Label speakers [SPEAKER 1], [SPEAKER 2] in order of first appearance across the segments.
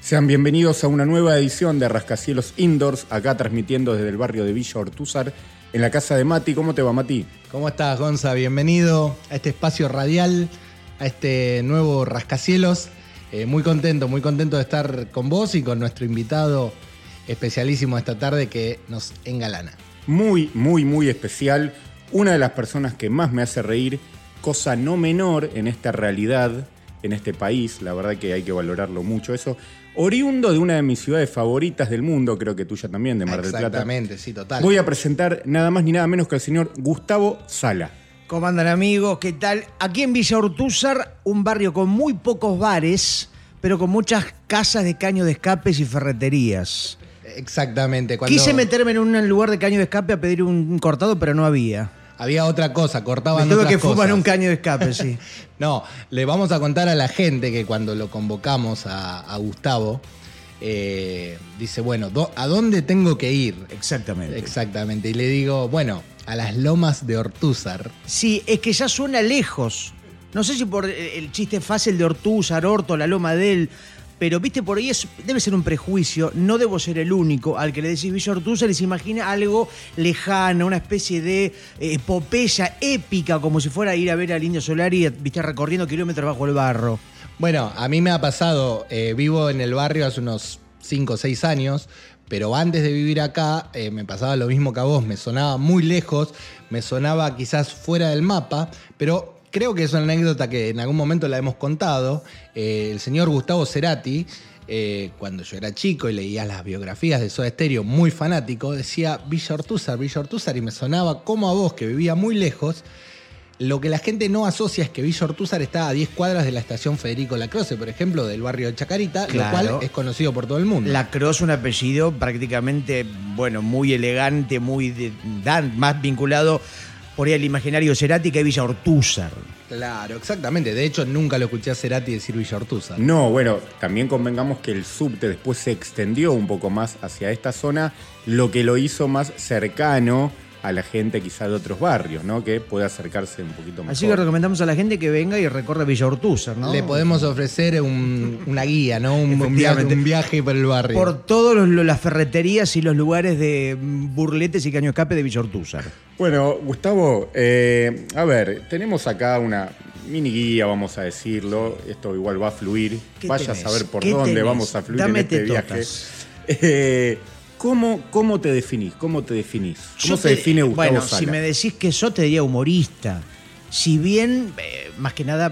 [SPEAKER 1] Sean bienvenidos a una nueva edición de Rascacielos Indoors, acá transmitiendo desde el barrio de Villa Ortúzar, en la casa de Mati. ¿Cómo te va, Mati?
[SPEAKER 2] ¿Cómo estás, Gonza? Bienvenido a este espacio radial, a este nuevo Rascacielos. Eh, muy contento, muy contento de estar con vos y con nuestro invitado especialísimo esta tarde que nos engalana.
[SPEAKER 1] Muy, muy, muy especial. Una de las personas que más me hace reír, cosa no menor en esta realidad, en este país, la verdad que hay que valorarlo mucho eso. Oriundo de una de mis ciudades favoritas del mundo, creo que tuya también, de Mar del Plata.
[SPEAKER 2] Exactamente, sí, total.
[SPEAKER 1] Voy a presentar nada más ni nada menos que al señor Gustavo Sala.
[SPEAKER 3] ¿Cómo andan amigos? ¿Qué tal? Aquí en Villa Ortúzar, un barrio con muy pocos bares, pero con muchas casas de caño de escapes y ferreterías.
[SPEAKER 2] Exactamente. Cuando
[SPEAKER 3] Quise meterme en un lugar de caño de escape a pedir un cortado, pero no había.
[SPEAKER 2] Había otra cosa, cortaban otras
[SPEAKER 3] que fumar
[SPEAKER 2] cosas.
[SPEAKER 3] un caño de escape, sí.
[SPEAKER 2] No, le vamos a contar a la gente que cuando lo convocamos a, a Gustavo, eh, dice, bueno, do- ¿a dónde tengo que ir?
[SPEAKER 3] Exactamente.
[SPEAKER 2] Exactamente. Y le digo, bueno, a las lomas de Ortúzar.
[SPEAKER 3] Sí, es que ya suena lejos. No sé si por el chiste fácil de Ortúzar, Orto, la loma de él, pero viste, por ahí es, debe ser un prejuicio. No debo ser el único al que le decís Villa Ortúzar y se imagina algo lejano, una especie de eh, epopeya épica, como si fuera ir a ver al Indio Solari, viste, recorriendo kilómetros bajo el barro.
[SPEAKER 2] Bueno, a mí me ha pasado, eh, vivo en el barrio hace unos 5 o 6 años, pero antes de vivir acá eh, me pasaba lo mismo que a vos, me sonaba muy lejos, me sonaba quizás fuera del mapa, pero creo que es una anécdota que en algún momento la hemos contado. Eh, el señor Gustavo Cerati, eh, cuando yo era chico y leía las biografías de Soda Stereo, muy fanático, decía Villa Ortúzar, Villa Ortúzar, y me sonaba como a vos, que vivía muy lejos. Lo que la gente no asocia es que Villa Ortúzar está a 10 cuadras de la estación Federico Lacroce, por ejemplo, del barrio de Chacarita,
[SPEAKER 3] Claro.
[SPEAKER 2] lo cual es conocido por todo el mundo.
[SPEAKER 3] La Cross, un apellido prácticamente, bueno, muy elegante, muy de- dan- más vinculado por ahí al imaginario Cerati que Villa Ortúzar.
[SPEAKER 2] Claro, exactamente. De hecho, nunca lo escuché a Cerati decir Villa Ortúzar.
[SPEAKER 1] No, bueno, también convengamos que el subte después se extendió un poco más hacia esta zona, lo que lo hizo más cercano a la gente quizá de otros barrios, ¿no? Que puede acercarse un poquito más.
[SPEAKER 3] Así que recomendamos a la gente que venga y recorra Villa Ortúzar, ¿no?
[SPEAKER 2] Le podemos ofrecer un- una guía, ¿no? Un, un viaje,
[SPEAKER 3] Efectivamente.
[SPEAKER 2] un viaje por el barrio.
[SPEAKER 3] Por todas las ferreterías y los lugares de burletes y caño escape de Villa Ortúzar.
[SPEAKER 1] Bueno, Gustavo, eh, a ver, tenemos acá una mini guía, vamos a decirlo. Esto igual va a fluir.
[SPEAKER 3] ¿Qué
[SPEAKER 1] Vaya
[SPEAKER 3] tenés?
[SPEAKER 1] a saber por
[SPEAKER 3] ¿Qué
[SPEAKER 1] dónde
[SPEAKER 3] tenés?
[SPEAKER 1] vamos a fluir
[SPEAKER 3] Dame
[SPEAKER 1] en este viaje. Eh, ¿cómo, ¿Cómo te definís? ¿Cómo te definís? ¿Cómo
[SPEAKER 3] Yo
[SPEAKER 1] se
[SPEAKER 3] te-
[SPEAKER 1] define Gustavo
[SPEAKER 3] Bueno,
[SPEAKER 1] Sala?
[SPEAKER 3] si me decís que yo te diría humorista. Si bien, eh, más que nada,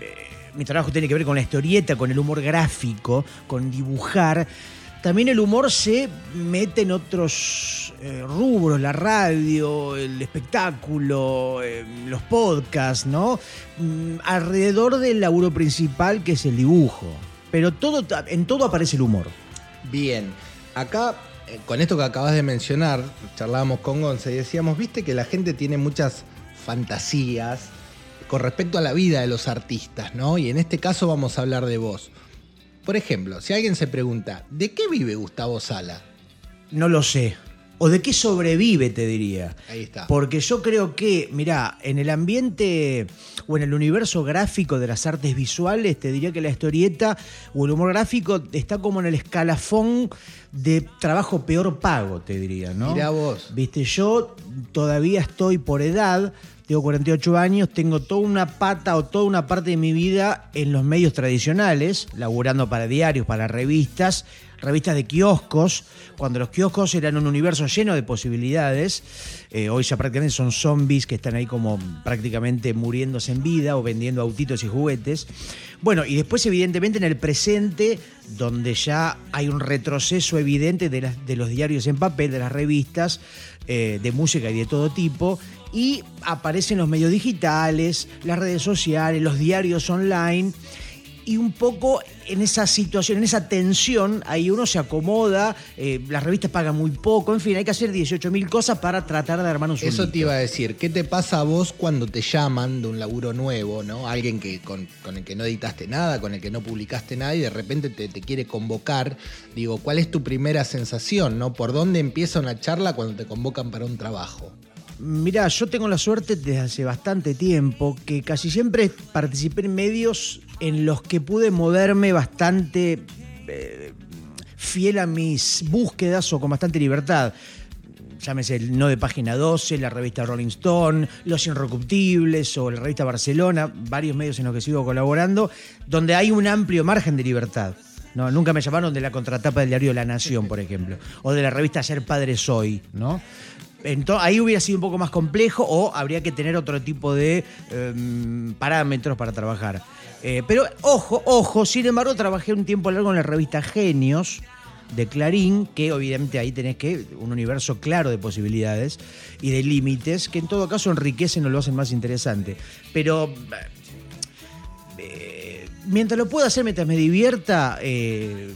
[SPEAKER 3] eh, mi trabajo tiene que ver con la historieta, con el humor gráfico, con dibujar. También el humor se mete en otros eh, rubros, la radio, el espectáculo, eh, los podcasts, ¿no? Mm, alrededor del laburo principal que es el dibujo. Pero todo, en todo aparece el humor.
[SPEAKER 2] Bien, acá, con esto que acabas de mencionar, charlábamos con Gonza y decíamos, viste que la gente tiene muchas fantasías con respecto a la vida de los artistas, ¿no? Y en este caso vamos a hablar de vos. Por ejemplo, si alguien se pregunta, ¿de qué vive Gustavo Sala?
[SPEAKER 3] No lo sé. ¿O de qué sobrevive, te diría?
[SPEAKER 2] Ahí está.
[SPEAKER 3] Porque yo creo que, mirá, en el ambiente o en el universo gráfico de las artes visuales, te diría que la historieta o el humor gráfico está como en el escalafón de trabajo peor pago, te diría, ¿no?
[SPEAKER 2] Mirá vos.
[SPEAKER 3] Viste, yo todavía estoy por edad, tengo 48 años, tengo toda una pata o toda una parte de mi vida en los medios tradicionales, laburando para diarios, para revistas, revistas de kioscos, cuando los kioscos eran un universo lleno de posibilidades. Eh, hoy ya prácticamente son zombies que están ahí como prácticamente muriéndose en vida o vendiendo autitos y juguetes. Bueno, y después evidentemente en el presente, donde ya hay un retroceso evidente de, los diarios en papel, de las revistas, eh, de música y de todo tipo, y aparecen los medios digitales, las redes sociales, los diarios online y un poco en esa situación, en esa tensión, ahí uno se acomoda, eh, las revistas pagan muy poco, en fin, hay que hacer 18 mil cosas para tratar de armar un
[SPEAKER 2] Eso te iba a decir, ¿qué te pasa a vos cuando te llaman de un laburo nuevo, ¿no? Alguien que con, con el que no editaste nada, con el que no publicaste nada y de repente te, te quiere convocar. Digo, ¿cuál es tu primera sensación, ¿no? ¿Por dónde empieza una charla cuando te convocan para un trabajo?
[SPEAKER 3] Mirá, yo tengo la suerte desde hace bastante tiempo que casi siempre participé en medios en los que pude moverme bastante eh, fiel a mis búsquedas o con bastante libertad. Llámese el No de Página 12, la revista Rolling Stone, Los Inrecuptibles o la revista Barcelona, varios medios en los que sigo colaborando, donde hay un amplio margen de libertad. No, nunca me llamaron de la contratapa del diario La Nación, por ejemplo, o de la revista Ser Padre Soy, ¿no? Entonces, ahí hubiera sido un poco más complejo o habría que tener otro tipo de em, parámetros para trabajar. Eh, pero ojo, ojo, sin embargo, trabajé un tiempo largo en la revista Genios de Clarín, que obviamente ahí tenés que un universo claro de posibilidades y de límites, que en todo caso enriquecen o lo hacen más interesante. Pero eh, mientras lo pueda hacer, mientras me divierta, eh,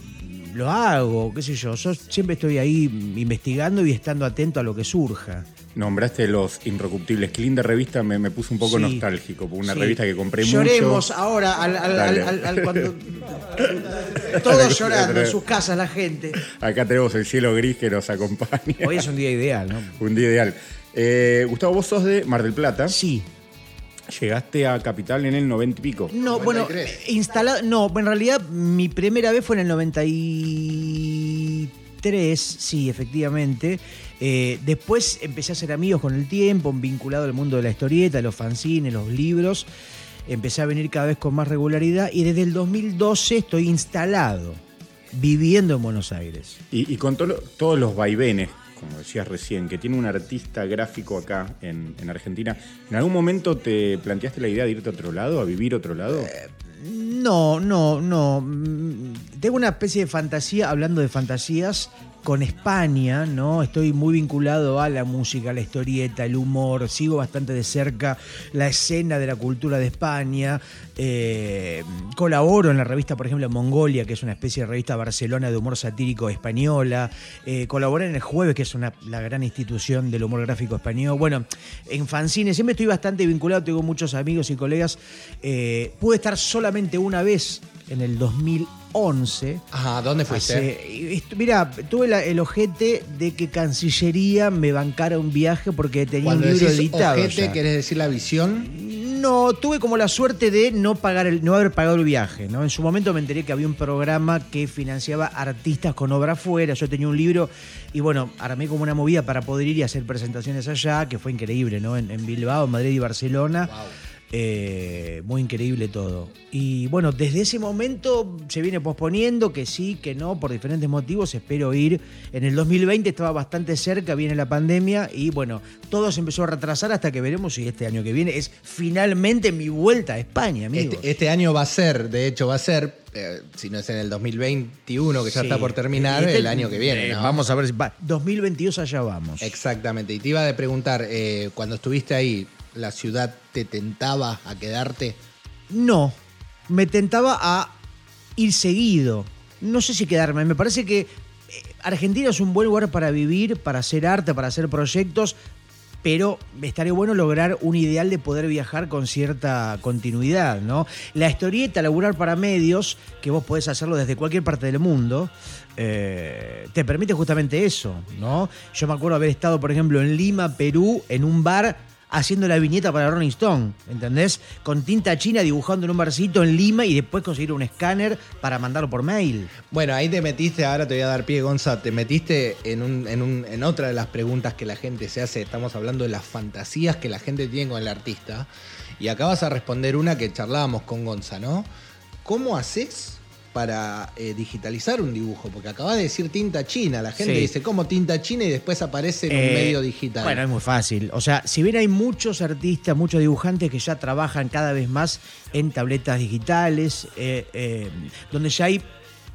[SPEAKER 3] lo hago, qué sé yo. Yo siempre estoy ahí investigando y estando atento a lo que surja.
[SPEAKER 1] Nombraste Los Inrecuptibles. Qué linda revista, me, me puso un poco
[SPEAKER 3] Sí.
[SPEAKER 1] nostálgico, una
[SPEAKER 3] Sí.
[SPEAKER 1] revista que compré
[SPEAKER 3] Lloremos
[SPEAKER 1] mucho.
[SPEAKER 3] ahora, al,
[SPEAKER 1] Dale.
[SPEAKER 3] al- al- cuando- todos llorando en sus casas, la gente.
[SPEAKER 1] Acá tenemos el cielo gris que nos acompaña.
[SPEAKER 3] Hoy es un día ideal, ¿no?
[SPEAKER 1] Un día ideal. Eh, Gustavo, vos sos de Mar del Plata.
[SPEAKER 3] Sí.
[SPEAKER 1] Llegaste a Capital en el 90 y pico.
[SPEAKER 3] No, bueno,
[SPEAKER 2] 93.
[SPEAKER 3] instalado. No, en realidad mi primera vez fue en el 93, sí, efectivamente. Eh, después empecé a hacer amigos con el tiempo, vinculado al mundo de la historieta, los fanzines, los libros. Empecé a venir cada vez con más regularidad y desde el 2012 estoy instalado, viviendo en Buenos Aires.
[SPEAKER 1] Y, y con to- todos los vaivenes, como decías recién, que tiene un artista gráfico acá en, en Argentina, ¿en algún momento te planteaste la idea de irte a otro lado, a vivir otro lado?
[SPEAKER 3] Eh, No, no, no. Mm, Tengo una especie de fantasía, hablando de fantasías, con España, ¿no? Estoy muy vinculado a la música, la historieta, el humor, sigo bastante de cerca la escena de la cultura de España. Eh, colaboro en la revista, por ejemplo, Mongolia, que es una especie de revista Barcelona de humor satírico española. Eh, colaboré en el Jueves, que es una, la gran institución del humor gráfico español. Bueno, en fanzines siempre estoy bastante vinculado, tengo muchos amigos y colegas. Eh, pude estar solamente una vez en el 2011.
[SPEAKER 2] Ajá, ¿dónde fuiste?
[SPEAKER 3] Mira, tuve la- el ojete de que Cancillería me bancara un viaje porque tenía
[SPEAKER 2] Cuando
[SPEAKER 3] un libro editado.
[SPEAKER 2] ojete,
[SPEAKER 3] ya.
[SPEAKER 2] ¿querés decir la visión?
[SPEAKER 3] No, tuve como la suerte de no pagar el, no haber pagado el viaje, ¿no? En su momento me enteré que había un programa que financiaba artistas con obra afuera. Yo tenía un libro y bueno, armé como una movida para poder ir y hacer presentaciones allá, que fue increíble, ¿no? En, Bilbao, Madrid y Barcelona. Eh, muy increíble todo. Y bueno, desde ese momento se viene posponiendo, que sí, que no, por diferentes motivos. Espero ir. En el 2020 estaba bastante cerca, viene la pandemia y bueno, todo se empezó a retrasar hasta que veremos si este año que viene es finalmente mi vuelta a España, amigos.
[SPEAKER 2] Este, este año va a ser, de hecho va a ser, eh, si no es en el 2021, que ya
[SPEAKER 3] Sí.
[SPEAKER 2] está por terminar,
[SPEAKER 3] Este-
[SPEAKER 2] el año que viene.
[SPEAKER 3] eh,
[SPEAKER 2] ¿no?
[SPEAKER 3] Vamos a ver si va. 2022 allá vamos.
[SPEAKER 2] Exactamente. Y te iba a preguntar, cuando estuviste ahí, ¿la ciudad te tentaba a quedarte?
[SPEAKER 3] No, me tentaba a ir seguido. No sé si quedarme. Me parece que eh, Argentina es un buen lugar para vivir, para hacer arte, para hacer proyectos, pero estaría bueno lograr un ideal de poder viajar con cierta continuidad, ¿no? La historieta, laburar para medios, que vos podés hacerlo desde cualquier parte del mundo, eh, te permite justamente eso, ¿no? Yo me acuerdo haber estado, por ejemplo, en Lima, Perú, en un bar haciendo la viñeta para Rolling Stone, ¿entendés? Con tinta china dibujando en un barcito en Lima y después conseguir un escáner para mandarlo por mail.
[SPEAKER 2] Bueno, ahí te metiste, ahora te voy a dar pie, Gonza, te metiste en, un- en, un- en otra de las preguntas que la gente se hace. Estamos hablando de las fantasías que la gente tiene con el artista. Y acá vas a responder una que charlábamos con Gonza, ¿no? ¿Cómo haces para eh, digitalizar un dibujo? Porque acabas de decir tinta china. La gente
[SPEAKER 3] Sí.
[SPEAKER 2] dice, ¿cómo tinta china? Y después aparece en un
[SPEAKER 3] Eh,
[SPEAKER 2] medio digital.
[SPEAKER 3] Bueno, es muy fácil. O sea, si bien hay muchos artistas, muchos dibujantes que ya trabajan cada vez más en tabletas digitales, eh, donde ya hay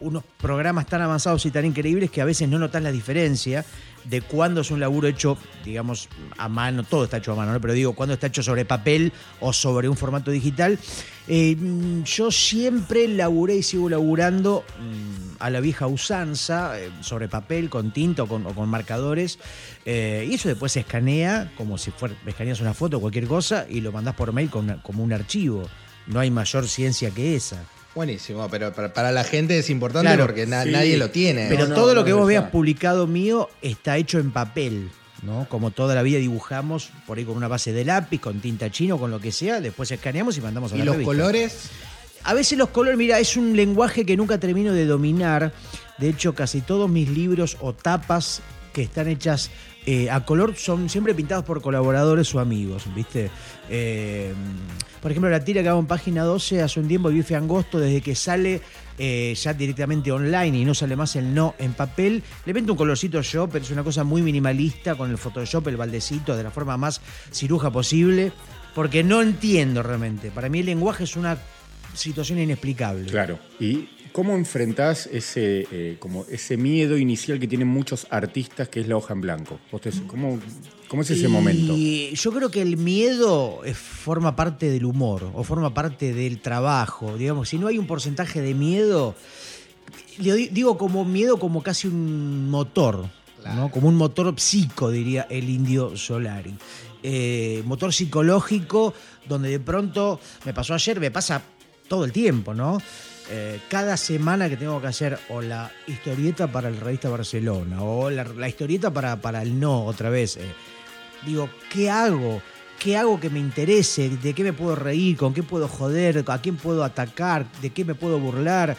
[SPEAKER 3] unos programas tan avanzados y tan increíbles que a veces no notas la diferencia de cuándo es un laburo hecho, digamos, a mano, todo está hecho a mano, ¿no? pero digo, cuándo está hecho sobre papel o sobre un formato digital. Eh, mm, yo siempre laburé y sigo laburando mm, a la vieja usanza, eh, sobre papel, con tinta o con, con marcadores, eh, y eso después se escanea como si fuera, escaneas una foto o cualquier cosa y lo mandás por mail como un archivo. No hay mayor ciencia que esa.
[SPEAKER 2] Buenísimo, pero para, para la gente es importante
[SPEAKER 3] Claro,
[SPEAKER 2] porque na-
[SPEAKER 1] sí.
[SPEAKER 2] nadie lo tiene.
[SPEAKER 3] Pero
[SPEAKER 1] no,
[SPEAKER 3] todo
[SPEAKER 1] no,
[SPEAKER 3] lo que
[SPEAKER 1] no,
[SPEAKER 3] vos veas publicado mío está hecho en papel, ¿no? Como toda la vida dibujamos por ahí con una base de lápiz, con tinta chino, con lo que sea, después escaneamos y mandamos a
[SPEAKER 2] ¿Y
[SPEAKER 3] la
[SPEAKER 2] los
[SPEAKER 3] revista.
[SPEAKER 2] colores?
[SPEAKER 3] A veces los colores, mira, es un lenguaje que nunca termino de dominar. De hecho, casi todos mis libros o tapas que están hechas eh, a color son siempre pintados por colaboradores o amigos, ¿viste? Eh, por ejemplo, la tira que hago en página 12 hace un tiempo, bife angosto, desde que sale eh, ya directamente online y no sale más el no en papel, le meto un colorcito yo, pero es una cosa muy minimalista con el Photoshop, el baldecito, de la forma más ciruja posible, porque no entiendo realmente. Para mí el lenguaje es una situación inexplicable.
[SPEAKER 1] Claro. ¿Y cómo enfrentás ese, eh, como ese miedo inicial que tienen muchos artistas que es la hoja en blanco? ¿Vos te- ¿Cómo, cómo es ese
[SPEAKER 3] Y
[SPEAKER 1] momento?
[SPEAKER 3] yo creo que el miedo eh, forma parte del humor o forma parte del trabajo. Digamos, si no hay un porcentaje de miedo, digo como miedo como casi un motor, ¿no? como un motor psico, diría el indio Solari. Eh, motor psicológico donde de pronto, me pasó ayer, me pasa todo el tiempo, ¿no? Eh, cada semana que tengo que hacer o la historieta para el revista Barcelona o la, historieta para, para el no otra vez. eh, digo, ¿qué hago? ¿Qué hago que me interese? ¿De qué me puedo reír? ¿Con qué puedo joder? ¿A quién puedo atacar? ¿De qué me puedo burlar?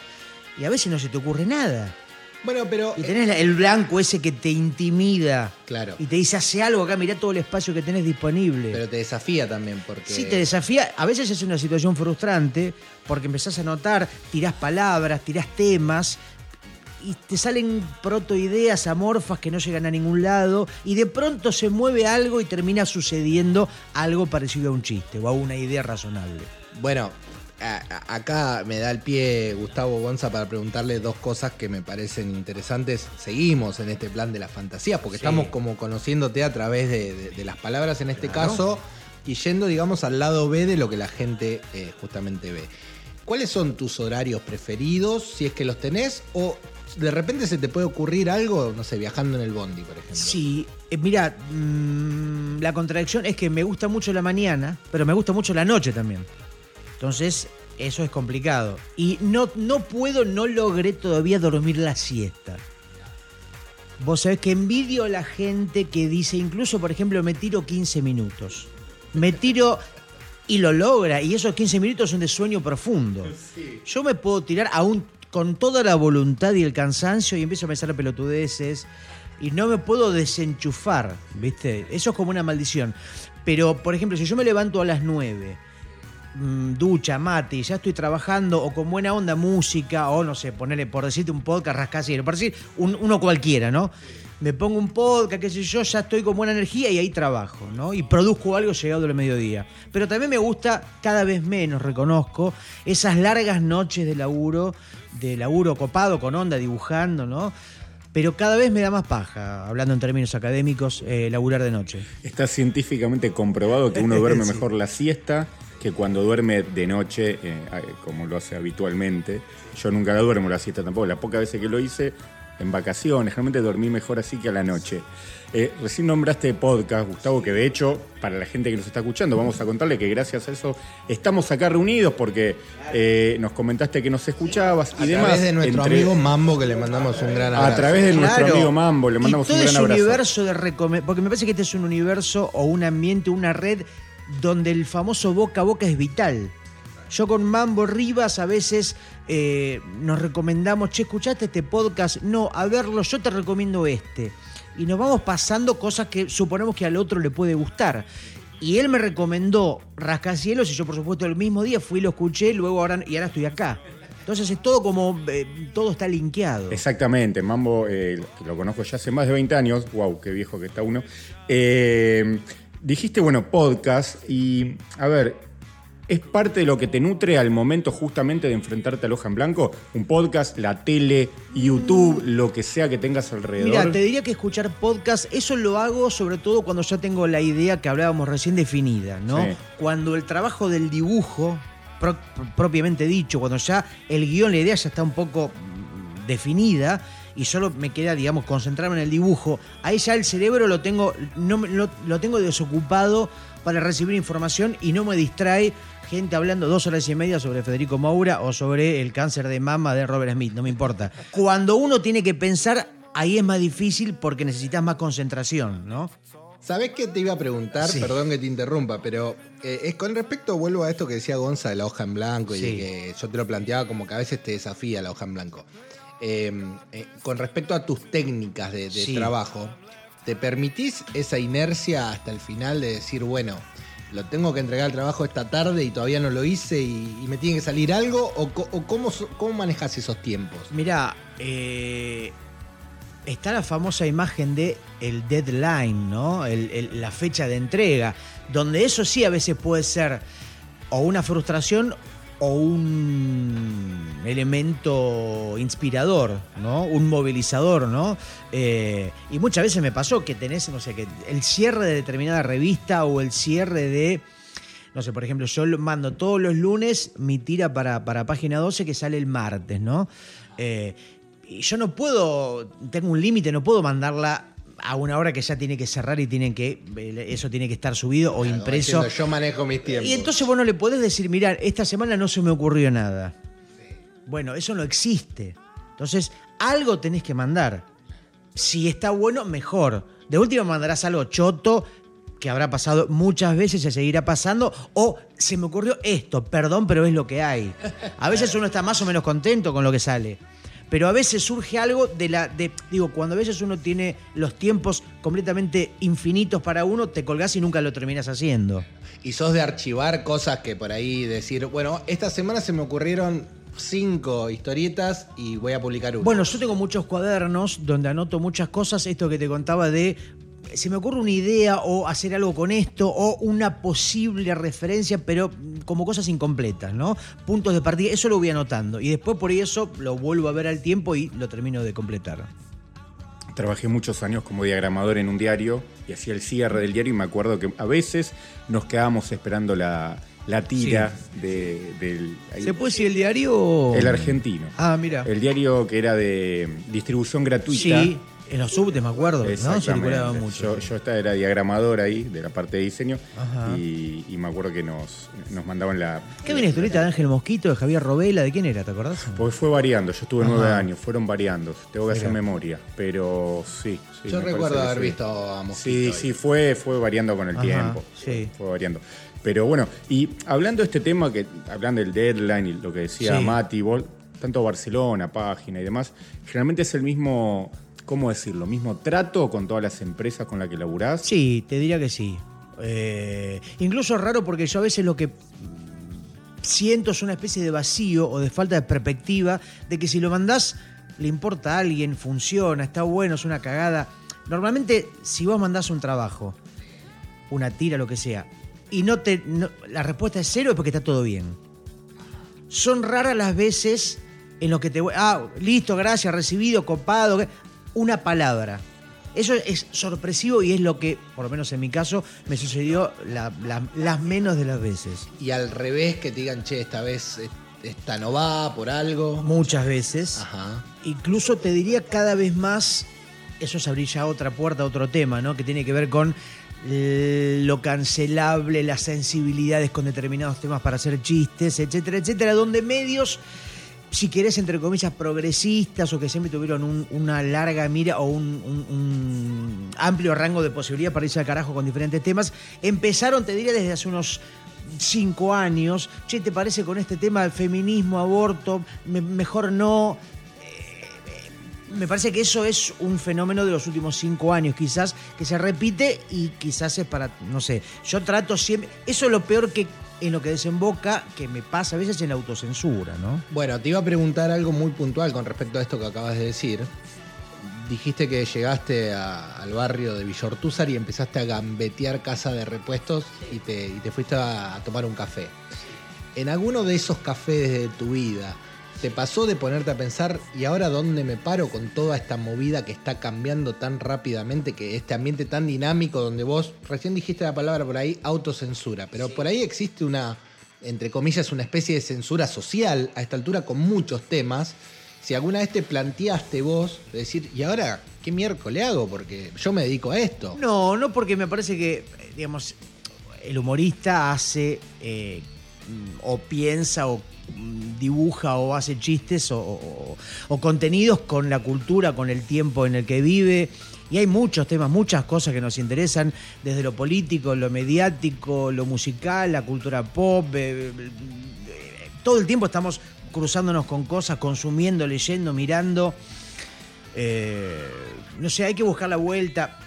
[SPEAKER 3] Y a veces no se te ocurre nada.
[SPEAKER 2] Bueno, pero.
[SPEAKER 3] Y tenés el blanco ese que te intimida.
[SPEAKER 2] Claro.
[SPEAKER 3] Y te dice, hace algo acá, mirá todo el espacio que tenés disponible.
[SPEAKER 2] Pero te desafía también, porque.
[SPEAKER 3] Sí, te desafía. A veces es una situación frustrante porque empezás a notar, tirás palabras, tirás temas y te salen protoideas amorfas que no llegan a ningún lado y de pronto se mueve algo y termina sucediendo algo parecido a un chiste o a una idea razonable.
[SPEAKER 2] Bueno, a- acá me da el pie Gustavo Gonza para preguntarle dos cosas que me parecen interesantes. Seguimos en este plan de las fantasías, porque
[SPEAKER 3] Sí.
[SPEAKER 2] estamos como conociéndote a través de, de- de las palabras en este
[SPEAKER 3] Claro.
[SPEAKER 2] caso y yendo, digamos, al lado B de lo que la gente eh, justamente ve. ¿Cuáles son tus horarios preferidos, si es que los tenés? O de repente se te puede ocurrir algo, no sé, viajando en el bondi, por ejemplo.
[SPEAKER 3] Sí, eh, mira, mm, la contradicción es que me gusta mucho la mañana, pero me gusta mucho la noche también. Entonces, eso es complicado. Y no, no puedo, no logré todavía dormir la siesta. Vos sabés que envidio a la gente que dice, incluso, por ejemplo, me tiro 15 minutos. Me tiro y lo logra, y esos 15 minutos son de sueño profundo. Yo me puedo tirar aún con toda la voluntad y el cansancio y empiezo a pensar pelotudeces y no me puedo desenchufar, ¿viste? Eso es como una maldición. Pero, por ejemplo, si yo me levanto a las 9, mm, ducha, mate, ya estoy trabajando, o con buena onda música, o no sé, ponerle, por decirte un podcast rascacielos, por decir un- uno cualquiera, ¿no? Me pongo un podcast, qué sé yo, ya estoy con buena energía y ahí trabajo, ¿no? Y produzco algo llegado al mediodía. Pero también me gusta, cada vez menos, reconozco, esas largas noches de laburo, de laburo copado, con onda, dibujando, ¿no? Pero cada vez me da más paja, hablando en términos académicos, eh, laburar de noche.
[SPEAKER 1] Está científicamente comprobado que uno duerme
[SPEAKER 3] Sí.
[SPEAKER 1] mejor la siesta que cuando duerme de noche, eh, como lo hace habitualmente. Yo nunca la duermo la siesta tampoco. Las pocas veces que lo hice en vacaciones, realmente dormí mejor así que a la noche. Eh, recién nombraste podcast, Gustavo, que de hecho, para la gente que nos está escuchando, vamos a contarle que gracias a eso estamos acá reunidos porque eh, nos comentaste que nos escuchabas y
[SPEAKER 2] A
[SPEAKER 1] demás.
[SPEAKER 2] través de nuestro
[SPEAKER 1] entre-
[SPEAKER 2] amigo Mambo, que le mandamos un gran abrazo.
[SPEAKER 1] A través de nuestro amigo Mambo, le
[SPEAKER 3] Y
[SPEAKER 1] mandamos
[SPEAKER 3] todo
[SPEAKER 1] un gran
[SPEAKER 3] ese
[SPEAKER 1] abrazo.
[SPEAKER 3] universo de porque me parece que este es un universo o un ambiente, una red donde el famoso boca a boca es vital. Yo con Mambo Rivas a veces eh, nos recomendamos, che, ¿escuchaste este podcast? No, a verlo, yo te recomiendo este. Y nos vamos pasando cosas que suponemos que al otro le puede gustar. Y él me recomendó Rascacielos y yo, por supuesto, el mismo día fui, lo escuché, luego ahora, y ahora estoy acá. Entonces es todo como, eh, todo está linkeado.
[SPEAKER 1] Exactamente, Mambo, eh, lo conozco ya hace más de 20 años, wow, qué viejo que está uno. Eh, dijiste, bueno, podcast, y a ver, ¿es parte de lo que te nutre al momento justamente de enfrentarte al hoja en blanco? Un podcast, la tele, YouTube, lo que sea que tengas alrededor.
[SPEAKER 3] Mira, te diría que escuchar podcast, eso lo hago sobre todo cuando ya tengo la idea que hablábamos recién definida, ¿no?
[SPEAKER 1] Sí.
[SPEAKER 3] Cuando el trabajo del dibujo, pro- propiamente dicho, cuando ya el guion, la idea ya está un poco mm, definida y solo me queda, digamos, concentrarme en el dibujo, ahí ya el cerebro lo tengo, no, lo, lo tengo desocupado para recibir información y no me distrae gente hablando dos horas y media sobre Federico Moura o sobre el cáncer de mama de Robert Smith, no me importa. Cuando uno tiene que pensar, ahí es más difícil porque necesitas más concentración, ¿no?
[SPEAKER 2] ¿Sabés qué te iba a preguntar?
[SPEAKER 3] Sí.
[SPEAKER 2] Perdón que te interrumpa, pero eh, es con respecto, vuelvo a esto que decía Gonza de la hoja en blanco y de que yo te lo planteaba como que a veces te desafía la hoja en blanco. Eh, eh, con respecto a tus técnicas de, de
[SPEAKER 3] Sí.
[SPEAKER 2] trabajo, ¿te permitís esa inercia hasta el final de decir, bueno, lo tengo que entregar al trabajo esta tarde y todavía no lo hice y, y me tiene que salir algo? ¿O, cómo, manejas esos tiempos?
[SPEAKER 3] Mirá, eh, está la famosa imagen de el deadline, ¿no? El- el- la fecha de entrega, donde eso sí a veces puede ser o una frustración o un elemento inspirador, ¿no? Un movilizador, ¿no? Eh, y muchas veces me pasó que tenés, no sé, que el cierre de determinada revista o el cierre de no sé, por ejemplo, yo mando todos los lunes mi tira para, para página 12 que sale el martes, ¿no? Eh, y yo no puedo, tengo un límite, no puedo mandarla a una hora que ya tiene que cerrar y tienen que, eso tiene que estar subido o impreso.
[SPEAKER 2] yo manejo mis tiempos.
[SPEAKER 3] Y entonces vos no le podés decir, mirá, esta semana no se me ocurrió nada. Bueno, eso no existe. Entonces, algo tenés que mandar. Si está bueno, mejor. De última mandarás algo choto que habrá pasado muchas veces y se seguirá pasando. O se me ocurrió esto, perdón, pero es lo que hay. A veces uno está más o menos contento con lo que sale. Pero a veces surge algo de la. De, digo, cuando a veces uno tiene los tiempos completamente infinitos para uno, te colgás y nunca lo terminas haciendo.
[SPEAKER 2] Y sos de archivar cosas que por ahí decir, bueno, esta semana se me ocurrieron cinco historietas y voy a publicar una.
[SPEAKER 3] Bueno, yo tengo muchos cuadernos donde anoto muchas cosas, esto que te contaba de se me ocurre una idea o hacer algo con esto o una posible referencia, pero como cosas incompletas, ¿no? Puntos de partida, eso lo voy anotando y después por eso lo vuelvo a ver al tiempo y lo termino de completar.
[SPEAKER 1] Trabajé muchos años como diagramador en un diario y hacía el cierre del diario y me acuerdo que a veces nos quedábamos esperando la, la tira de- del... ahí-
[SPEAKER 3] ¿Se puede decir el diario?
[SPEAKER 1] El argentino.
[SPEAKER 3] Ah, mira.
[SPEAKER 1] El diario que era de distribución gratuita.
[SPEAKER 3] Sí, en los subtes me acuerdo, ¿no?
[SPEAKER 1] Exactamente.
[SPEAKER 3] Circulaba mucho.
[SPEAKER 1] Yo, yo esta era diagramador ahí, de la parte de diseño,
[SPEAKER 3] Ajá.
[SPEAKER 1] y, y me acuerdo que nos, nos mandaban la...
[SPEAKER 3] ¿Qué viene historieta de Ángel Mosquito, de Javier Robela? ¿De quién era? ¿Te acordás?
[SPEAKER 1] Porque fue variando, yo estuve
[SPEAKER 3] Ajá.
[SPEAKER 1] nueve años, fueron variando, tengo que hacer memoria, pero sí. sí,
[SPEAKER 2] yo recuerdo haber
[SPEAKER 1] sí.
[SPEAKER 2] visto a Mosquito.
[SPEAKER 1] Sí,
[SPEAKER 2] ahí.
[SPEAKER 1] sí, fue, fue variando con el
[SPEAKER 3] Ajá,
[SPEAKER 1] tiempo.
[SPEAKER 3] sí.
[SPEAKER 1] Fue variando. Pero bueno, y hablando de este tema, que hablando del deadline y lo que decía
[SPEAKER 3] Sí.
[SPEAKER 1] Mati, vos, tanto Barcelona, página y demás, generalmente es el mismo, ¿cómo decirlo? ¿Mismo trato con todas las empresas con las que laburás?
[SPEAKER 3] Sí, te diría que sí. Eh, incluso es raro porque yo a veces lo que siento es una especie de vacío o de falta de perspectiva de que si lo mandás le importa a alguien, funciona, está bueno, es una cagada. Normalmente, si vos mandás un trabajo, una tira, lo que sea, y no te. no- la respuesta es cero, es porque está todo bien. Son raras las veces en lo que te. Ah, listo, gracias, recibido, copado. Una palabra. Eso es sorpresivo y es lo que, por lo menos en mi caso, me sucedió la- la- las menos de las veces.
[SPEAKER 2] Y al revés, que te digan, che, esta vez esta no va por algo.
[SPEAKER 3] Muchas veces.
[SPEAKER 2] Ajá.
[SPEAKER 3] Incluso te diría cada vez más, eso es abrir ya otra puerta, otro tema, ¿no? Que tiene que ver con lo cancelable, las sensibilidades con determinados temas para hacer chistes, etcétera, etcétera, donde medios, si querés, entre comillas, progresistas o que siempre tuvieron un- una larga mira o un, amplio rango de posibilidad para irse al carajo con diferentes temas, empezaron, te diría, desde hace unos cinco años, che, ¿te parece con este tema del feminismo, aborto? Me- mejor no. Me parece que eso es un fenómeno de los últimos cinco años, quizás, que se repite y quizás es para, no sé, yo trato siempre, eso es lo peor que en lo que desemboca, que me pasa a veces en la autocensura, ¿no?
[SPEAKER 2] Bueno, te iba a preguntar algo muy puntual con respecto a esto que acabas de decir. Dijiste que llegaste al barrio de Villortúzar y empezaste a gambetear casa de repuestos y te, fuiste a tomar un café. En alguno de esos cafés de tu vida, ¿te pasó de ponerte a pensar, ¿y ahora dónde me paro con toda esta movida que está cambiando tan rápidamente, que este ambiente tan dinámico donde vos, recién dijiste la palabra por ahí, autocensura, pero por ahí existe una, entre comillas, una especie de censura social a esta altura con muchos temas. Si alguna vez te planteaste vos, de decir, ¿y ahora qué miércoles hago? Porque yo me dedico a esto.
[SPEAKER 3] No, no porque me parece que, digamos, el humorista hace eh, o piensa o dibuja o hace chistes o, o- o contenidos con la cultura, con el tiempo en el que vive Y hay muchos temas, muchas cosas que nos interesan, desde lo político, lo mediático, lo musical, la cultura pop. eh, eh, todo el tiempo estamos cruzándonos con cosas, consumiendo, leyendo, mirando. Eh, no sé, hay que buscar la vuelta.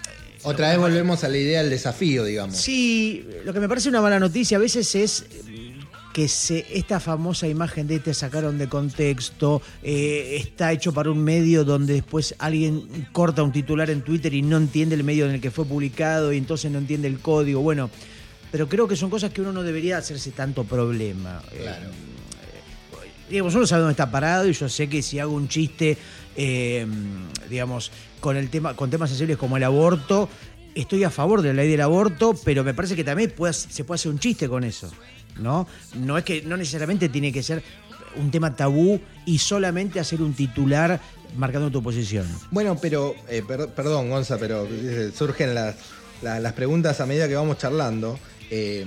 [SPEAKER 2] Otra vez volvemos a la idea del desafío, digamos.
[SPEAKER 3] Sí, lo que me parece una mala noticia a veces es que se, esta famosa imagen de te sacaron de contexto, eh, está hecho para un medio donde después alguien corta un titular en Twitter y no entiende el medio en el que fue publicado y entonces no entiende el código. Bueno, pero creo que son cosas que uno no debería hacerse tanto problema.
[SPEAKER 2] Claro.
[SPEAKER 3] Eh, digamos, uno sabe dónde está parado y yo sé que si hago un chiste, eh, digamos, con el tema, con temas sensibles como el aborto, estoy a favor de la ley del aborto, pero me parece que también puede- se puede hacer un chiste con eso. ¿No? No es que no necesariamente tiene que ser un tema tabú y solamente hacer un titular marcando tu posición.
[SPEAKER 2] Bueno, pero, eh, per- perdón, Gonza, pero eh, surgen las, la- las preguntas a medida que vamos charlando. Eh,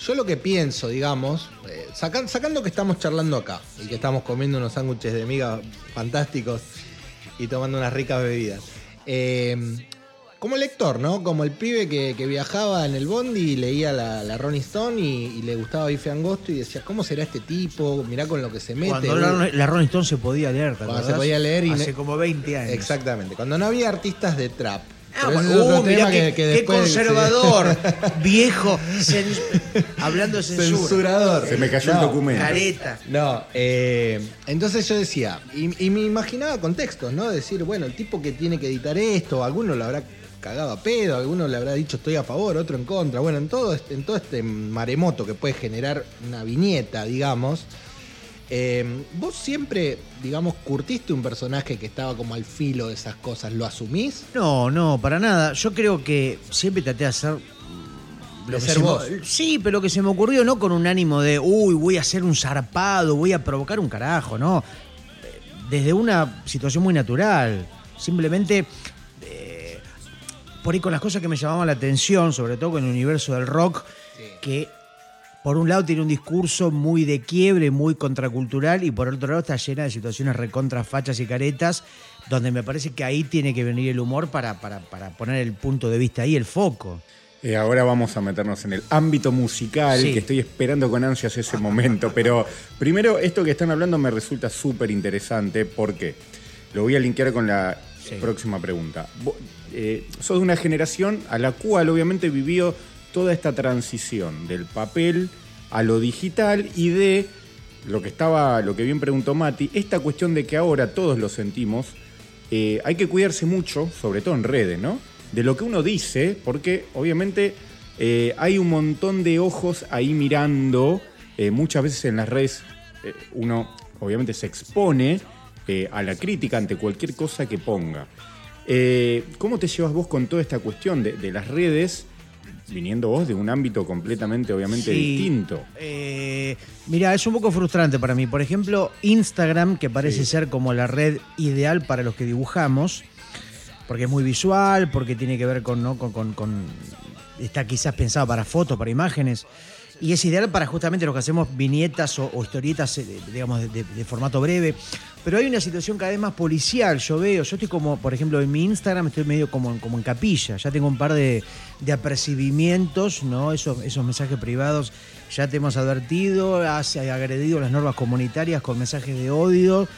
[SPEAKER 2] yo lo que pienso, digamos, sacan- sacando que estamos charlando acá y que estamos comiendo unos sándwiches de miga fantásticos y tomando unas ricas bebidas. Como lector, ¿no? Como el pibe que, que viajaba en el bondi y leía la, la Rolling Stone y, y le gustaba Bife Angosto y decía, ¿cómo será este tipo? Mirá con lo que se mete.
[SPEAKER 3] Cuando la, la Rolling Stone se podía leer, ¿te
[SPEAKER 2] Cuando se podía leer y
[SPEAKER 3] Hace como 20 años.
[SPEAKER 2] Exactamente, cuando no había artistas de trap.
[SPEAKER 3] Ah, uh, mirá
[SPEAKER 2] que- que
[SPEAKER 3] qué conservador, viejo, cens- hablando de censura.
[SPEAKER 2] Censurador.
[SPEAKER 1] Se me cayó el
[SPEAKER 2] No,
[SPEAKER 1] documento.
[SPEAKER 3] Careta.
[SPEAKER 2] No, eh, entonces yo decía, y, y me imaginaba contextos, ¿no? Decir, bueno, el tipo que tiene que editar esto, alguno lo habrá cagado a pedo, alguno le habrá dicho estoy a favor, otro en contra. Bueno, en todo este, en todo este maremoto que puede generar una viñeta, digamos, eh, vos siempre, digamos, curtiste un personaje que estaba como al filo de esas cosas, ¿lo asumís?
[SPEAKER 3] No, no, para nada. Yo creo que siempre traté de hacer. que
[SPEAKER 2] ser
[SPEAKER 3] me-
[SPEAKER 2] vos.
[SPEAKER 3] sí, pero lo que se me ocurrió no con un ánimo de, uy, voy a hacer un zarpado, voy a provocar un carajo, no. Desde una situación muy natural. Simplemente por ahí con las cosas que me llamaban la atención, sobre todo con el universo del rock, que por un lado tiene un discurso muy de quiebre, muy contracultural, y por otro lado está llena de situaciones recontra fachas y caretas, donde me parece que ahí tiene que venir el humor para, para, para poner el punto de vista ahí, el foco.
[SPEAKER 1] Eh, ahora vamos a meternos en el ámbito musical,
[SPEAKER 3] Sí.
[SPEAKER 1] que estoy esperando con ansias ese momento. Pero primero, esto que están hablando me resulta súper interesante porque lo voy a linkear con la
[SPEAKER 3] Sí.
[SPEAKER 1] próxima pregunta. Eh, sos de una generación a la cual obviamente vivió toda esta transición del papel a lo digital y de lo que estaba, lo que bien preguntó Mati, esta cuestión de que ahora todos lo sentimos, eh, hay que cuidarse mucho, sobre todo en redes, ¿no? De lo que uno dice, porque obviamente eh, hay un montón de ojos ahí mirando. eh, muchas veces en las redes uno obviamente se expone a la crítica ante cualquier cosa que ponga. Eh, ¿Cómo te llevas vos con toda esta cuestión de, de las redes, viniendo vos de un ámbito completamente, obviamente,
[SPEAKER 3] Sí.
[SPEAKER 1] distinto?
[SPEAKER 3] Eh, mira, es un poco frustrante para mí. Por ejemplo, Instagram, que parece
[SPEAKER 1] Sí.
[SPEAKER 3] ser como la red ideal para los que dibujamos, porque es muy visual, porque tiene que ver con, ¿no? con, con- con- está quizás pensado para fotos, para imágenes. Y es ideal para justamente los que hacemos viñetas o, historietas, eh, digamos, de, formato breve. Pero hay una situación cada vez más policial, yo veo. Yo estoy como, por ejemplo, en mi Instagram estoy medio como, como en capilla. Ya tengo un par de, de apercibimientos, ¿no? Esos, esos mensajes privados ya te hemos advertido, has agredido las normas comunitarias con mensajes de odio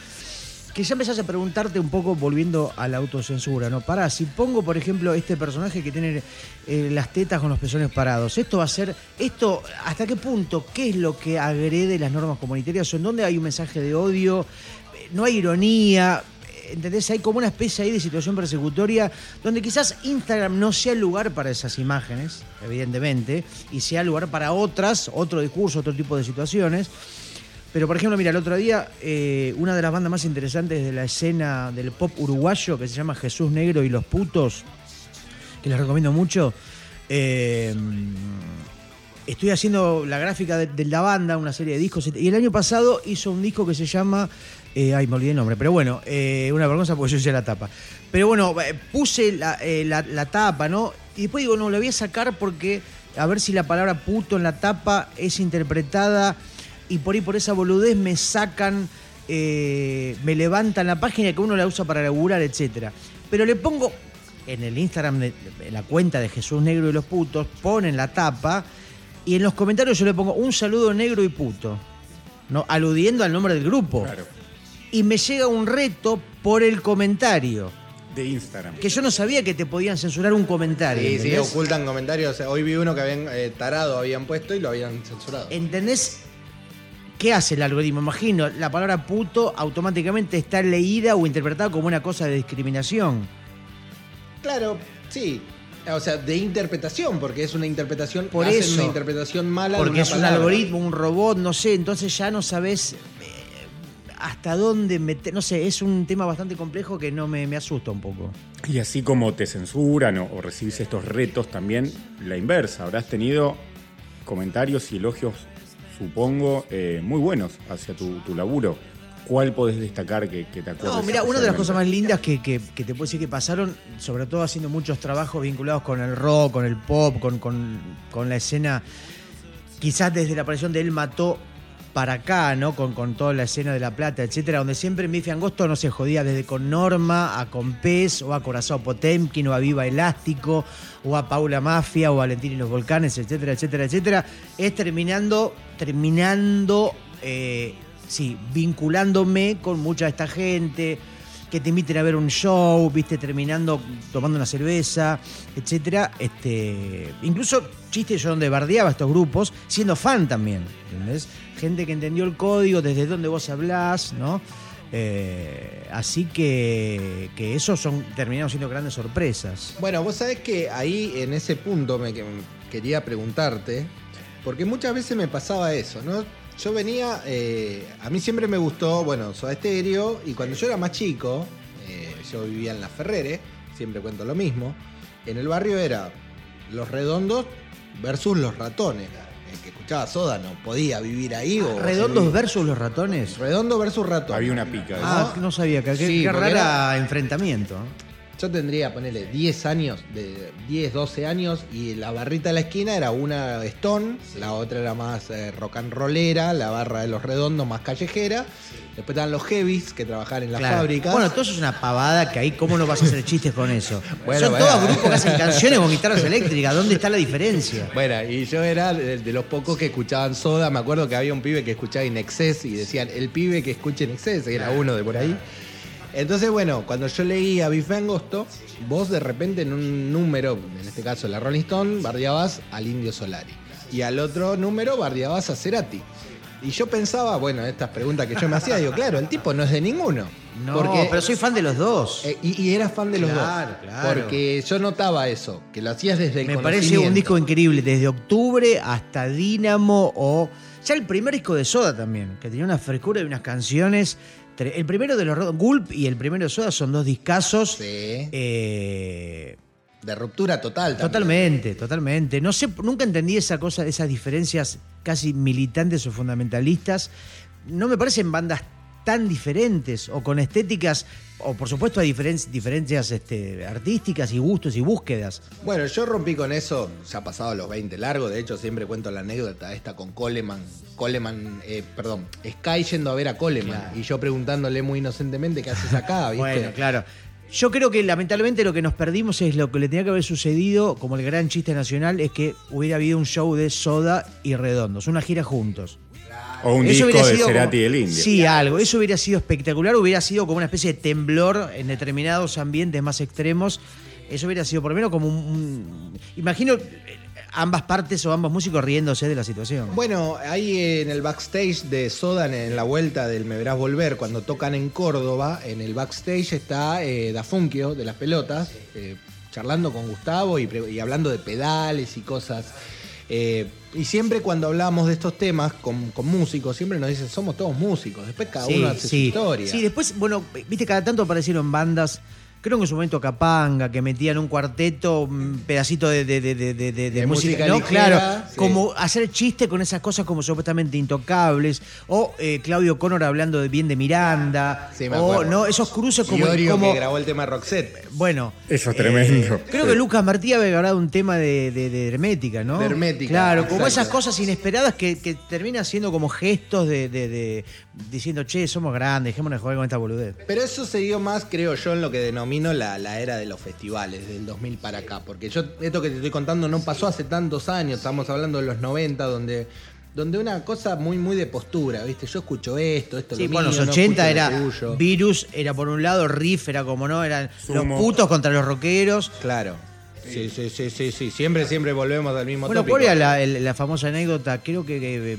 [SPEAKER 3] que ya empezás a preguntarte un poco volviendo a la autocensura, ¿no? Pará, si pongo, por ejemplo, este personaje que tiene eh, las tetas con los pezones parados, esto va a ser, esto, ¿hasta qué punto? ¿Qué es lo que agrede las normas comunitarias? ¿O en dónde hay un mensaje de odio? Eh, ¿No hay ironía? ¿Entendés? Hay como una especie ahí de situación persecutoria donde quizás Instagram no sea el lugar para esas imágenes, evidentemente, y sea el lugar para otras, otro discurso, otro tipo de situaciones. Pero, por ejemplo, mira, el otro día, eh, una de las bandas más interesantes de la escena del pop uruguayo, que se llama Jesús Negro y los Putos, que les recomiendo mucho, eh, estoy haciendo la gráfica de, la banda, una serie de discos, y el año pasado hizo un disco que se llama... eh, ay, me olvidé el nombre, pero bueno, una vergüenza porque yo hice la tapa. Pero bueno, puse la, la- la tapa, ¿no? Y después digo, no, la voy a sacar porque a ver si la palabra puto en la tapa es interpretada y por ahí por esa boludez me sacan, eh, me levantan la página que uno la usa para laburar, etcétera. Pero le pongo en el Instagram, de, en la cuenta de Jesús Negro y los Putos, ponen la tapa y en los comentarios yo le pongo un saludo negro y puto, ¿no? aludiendo al nombre del grupo.
[SPEAKER 1] Claro.
[SPEAKER 3] Y me llega un reto por el comentario,
[SPEAKER 1] De Instagram.
[SPEAKER 3] que yo no sabía que te podían censurar un comentario.
[SPEAKER 2] Sí, ocultan comentarios. O sea, hoy vi uno que habían eh, tarado, habían puesto y lo habían censurado.
[SPEAKER 3] ¿Entendés qué hace el algoritmo? Imagino, la palabra puto automáticamente está leída o interpretada como una cosa de discriminación.
[SPEAKER 2] Claro, sí. O sea, de interpretación, porque es una interpretación.
[SPEAKER 3] Por
[SPEAKER 2] hacen
[SPEAKER 3] eso.
[SPEAKER 2] una interpretación mala. de
[SPEAKER 3] Porque
[SPEAKER 2] una
[SPEAKER 3] es un algoritmo, un robot, no sé, entonces ya no sabes eh, hasta dónde meter. No sé, es un tema bastante complejo que no me, me asusta un poco.
[SPEAKER 1] Y así como te censuran o, o recibís estos retos, también la inversa. Habrás tenido comentarios y elogios, supongo, eh, muy buenos hacia tu, tu laburo. ¿Cuál podés destacar que, que te acuerdes?
[SPEAKER 3] No, mira, una de las cosas más lindas que, que- que te puedo decir que pasaron, sobre todo haciendo muchos trabajos vinculados con el rock, con el pop, con, con- con la escena, quizás desde la aparición de Él Mató para acá, ¿no? Con, con toda la escena de La Plata, etcétera, donde siempre Bife Angosto no se jodía desde con Norma, a con Pez, o a Corazón Potemkin, o a Viva Elástico, o a Paula Mafia, o a Valentín y los Volcanes, etcétera, etcétera, etcétera. Es terminando, terminando, eh, sí, vinculándome con mucha de esta gente, que te inviten a ver un show, viste, terminando tomando una cerveza, etcétera. Este, incluso chistes yo donde bardeaba estos grupos, siendo fan también, ¿entendés? Gente que entendió el código, desde dónde vos hablás, ¿no? Eh, así que, que esos son, terminaron siendo grandes sorpresas.
[SPEAKER 2] Bueno, vos sabés que ahí en ese punto me que- quería preguntarte, porque muchas veces me pasaba eso, ¿no? Yo venía, eh, a mí siempre me gustó, bueno, Soda Stereo, y cuando yo era más chico, eh, yo vivía en La Ferrere, siempre cuento lo mismo, en el barrio era Los Redondos versus Los Ratones. Escuchaba Soda no podía vivir ahí. o
[SPEAKER 3] ¿Redondos versus los ratones?
[SPEAKER 2] Redondo versus Ratones.
[SPEAKER 1] Había una pica. ¿no?
[SPEAKER 3] Ah, no sabía, que,
[SPEAKER 2] Sí,
[SPEAKER 3] qué rara enfrentamiento.
[SPEAKER 2] Yo tendría, ponele, 10 años, de 10, 12 años, y la barrita de la esquina era una Stone, la otra era más eh, rock and rollera, la barra de los redondos más callejera. Después estaban los heavies que trabajaban en las
[SPEAKER 3] Claro.
[SPEAKER 2] fábricas.
[SPEAKER 3] Bueno, todo eso es una pavada que ahí, ¿cómo no vas a hacer chistes con eso?
[SPEAKER 2] Bueno,
[SPEAKER 3] Son
[SPEAKER 2] bueno.
[SPEAKER 3] todos grupos que hacen canciones con guitarras eléctricas. ¿Dónde está la diferencia?
[SPEAKER 2] Bueno, y yo era de, de los pocos que escuchaban Soda. Me acuerdo que había un pibe que escuchaba In Excess y decían, el pibe que escucha In Excess, era uno de por ahí. Entonces, bueno, cuando yo leí a Bife Angosto, vos de repente en un número, en este caso la Rolling Stone, bardeabas al Indio Solari. Y al otro número bardeabas a Cerati. Y yo pensaba, bueno, estas preguntas que yo me hacía, digo, claro, el tipo no es de ninguno.
[SPEAKER 3] No,
[SPEAKER 2] Porque-
[SPEAKER 3] pero soy fan de los dos.
[SPEAKER 2] eh, y, y eras fan de los
[SPEAKER 3] Claro,
[SPEAKER 2] dos.
[SPEAKER 3] claro.
[SPEAKER 2] Porque yo notaba eso, que lo hacías desde el
[SPEAKER 3] Me parece un disco increíble, desde octubre hasta Dínamo o. Ya el primer disco de Soda también, que tenía una frescura y unas canciones. El primero de los Red- Gulp y el primero de Soda son dos discazos.
[SPEAKER 2] Sí.
[SPEAKER 3] eh,
[SPEAKER 2] De ruptura total. también.
[SPEAKER 3] Totalmente, totalmente. No sé, nunca entendí esa cosa, esas diferencias casi militantes o fundamentalistas. No me parecen bandas tan diferentes o con estéticas, o por supuesto hay diferen- diferencias este, artísticas y gustos y búsquedas.
[SPEAKER 2] Bueno, yo rompí con eso, ya pasado los 20 largos, de hecho siempre cuento la anécdota esta con Coleman, Coleman, eh, perdón, Sky yendo a ver a Coleman
[SPEAKER 3] Claro.
[SPEAKER 2] y yo preguntándole muy inocentemente qué haces acá, ¿viste?
[SPEAKER 3] Bueno, claro. Yo creo que lamentablemente lo que nos perdimos es lo que le tenía que haber sucedido, como el gran chiste nacional, es que hubiera habido un show de Soda y Redondos, una gira juntos.
[SPEAKER 1] O un
[SPEAKER 3] Eso
[SPEAKER 1] disco
[SPEAKER 3] hubiera
[SPEAKER 1] de
[SPEAKER 3] sido
[SPEAKER 1] Cerati
[SPEAKER 3] como-
[SPEAKER 1] y el Indio.
[SPEAKER 3] Sí, algo. Eso hubiera sido espectacular. Hubiera sido como una especie de temblor en determinados ambientes más extremos. Eso hubiera sido por lo menos como un. un- imagino eh, ambas partes o ambos músicos riéndose de la situación.
[SPEAKER 2] Bueno, ahí en el backstage de Soda, en la vuelta del Me Verás Volver, cuando tocan en Córdoba, en el backstage está eh, Da Funkio, de las pelotas, eh, charlando con Gustavo y hablando de pedales y cosas. Eh, y siempre cuando hablamos de estos temas con, con músicos, siempre nos dicen, somos todos músicos, después cada uno hace su historia.
[SPEAKER 3] Sí, después, bueno, viste, cada tanto aparecieron bandas. Creo que en su momento Capanga, que metían un cuarteto, un pedacito de, de, de, de, de- de
[SPEAKER 2] De
[SPEAKER 3] música,
[SPEAKER 2] música
[SPEAKER 3] ¿no?
[SPEAKER 2] ligera,
[SPEAKER 3] claro,
[SPEAKER 2] sí.
[SPEAKER 3] como hacer chiste con esas cosas como supuestamente intocables, o eh, Claudio Connor hablando de bien de Miranda,
[SPEAKER 2] Sí, me
[SPEAKER 3] o no, esos cruces como, como-
[SPEAKER 2] que grabó el tema Roxette.
[SPEAKER 3] bueno,
[SPEAKER 1] Eso es tremendo.
[SPEAKER 3] Creo
[SPEAKER 1] Sí.
[SPEAKER 3] que Lucas Martí había grabado un tema de, de- de Hermética, ¿no?
[SPEAKER 2] De Hermética,
[SPEAKER 3] Claro, como esas cosas inesperadas que, que terminan siendo como gestos de, de- de- diciendo, che, somos grandes, dejémonos de jugar con esta boludez.
[SPEAKER 2] Pero eso se dio más, creo yo, en lo que denomino la, la era de los festivales, del 2000 para acá. Porque yo, esto que te estoy contando no pasó hace tantos años, estamos hablando de los 90, donde, donde una cosa muy, muy de postura, ¿viste? Yo escucho esto, esto
[SPEAKER 3] Sí,
[SPEAKER 2] lo
[SPEAKER 3] bueno, los
[SPEAKER 2] mío, no
[SPEAKER 3] 80
[SPEAKER 2] escucho lo
[SPEAKER 3] era
[SPEAKER 2] tuyo.
[SPEAKER 3] Virus, era por un lado, Riff era como no, eran
[SPEAKER 1] Sumo.
[SPEAKER 3] los putos contra los rockeros.
[SPEAKER 2] Claro. Sí, sí, sí, sí, sí. Siempre, siempre volvemos al mismo
[SPEAKER 3] Bueno,
[SPEAKER 2] tópico.
[SPEAKER 3] ¿cuál era la, la famosa anécdota? Creo que, que, eh,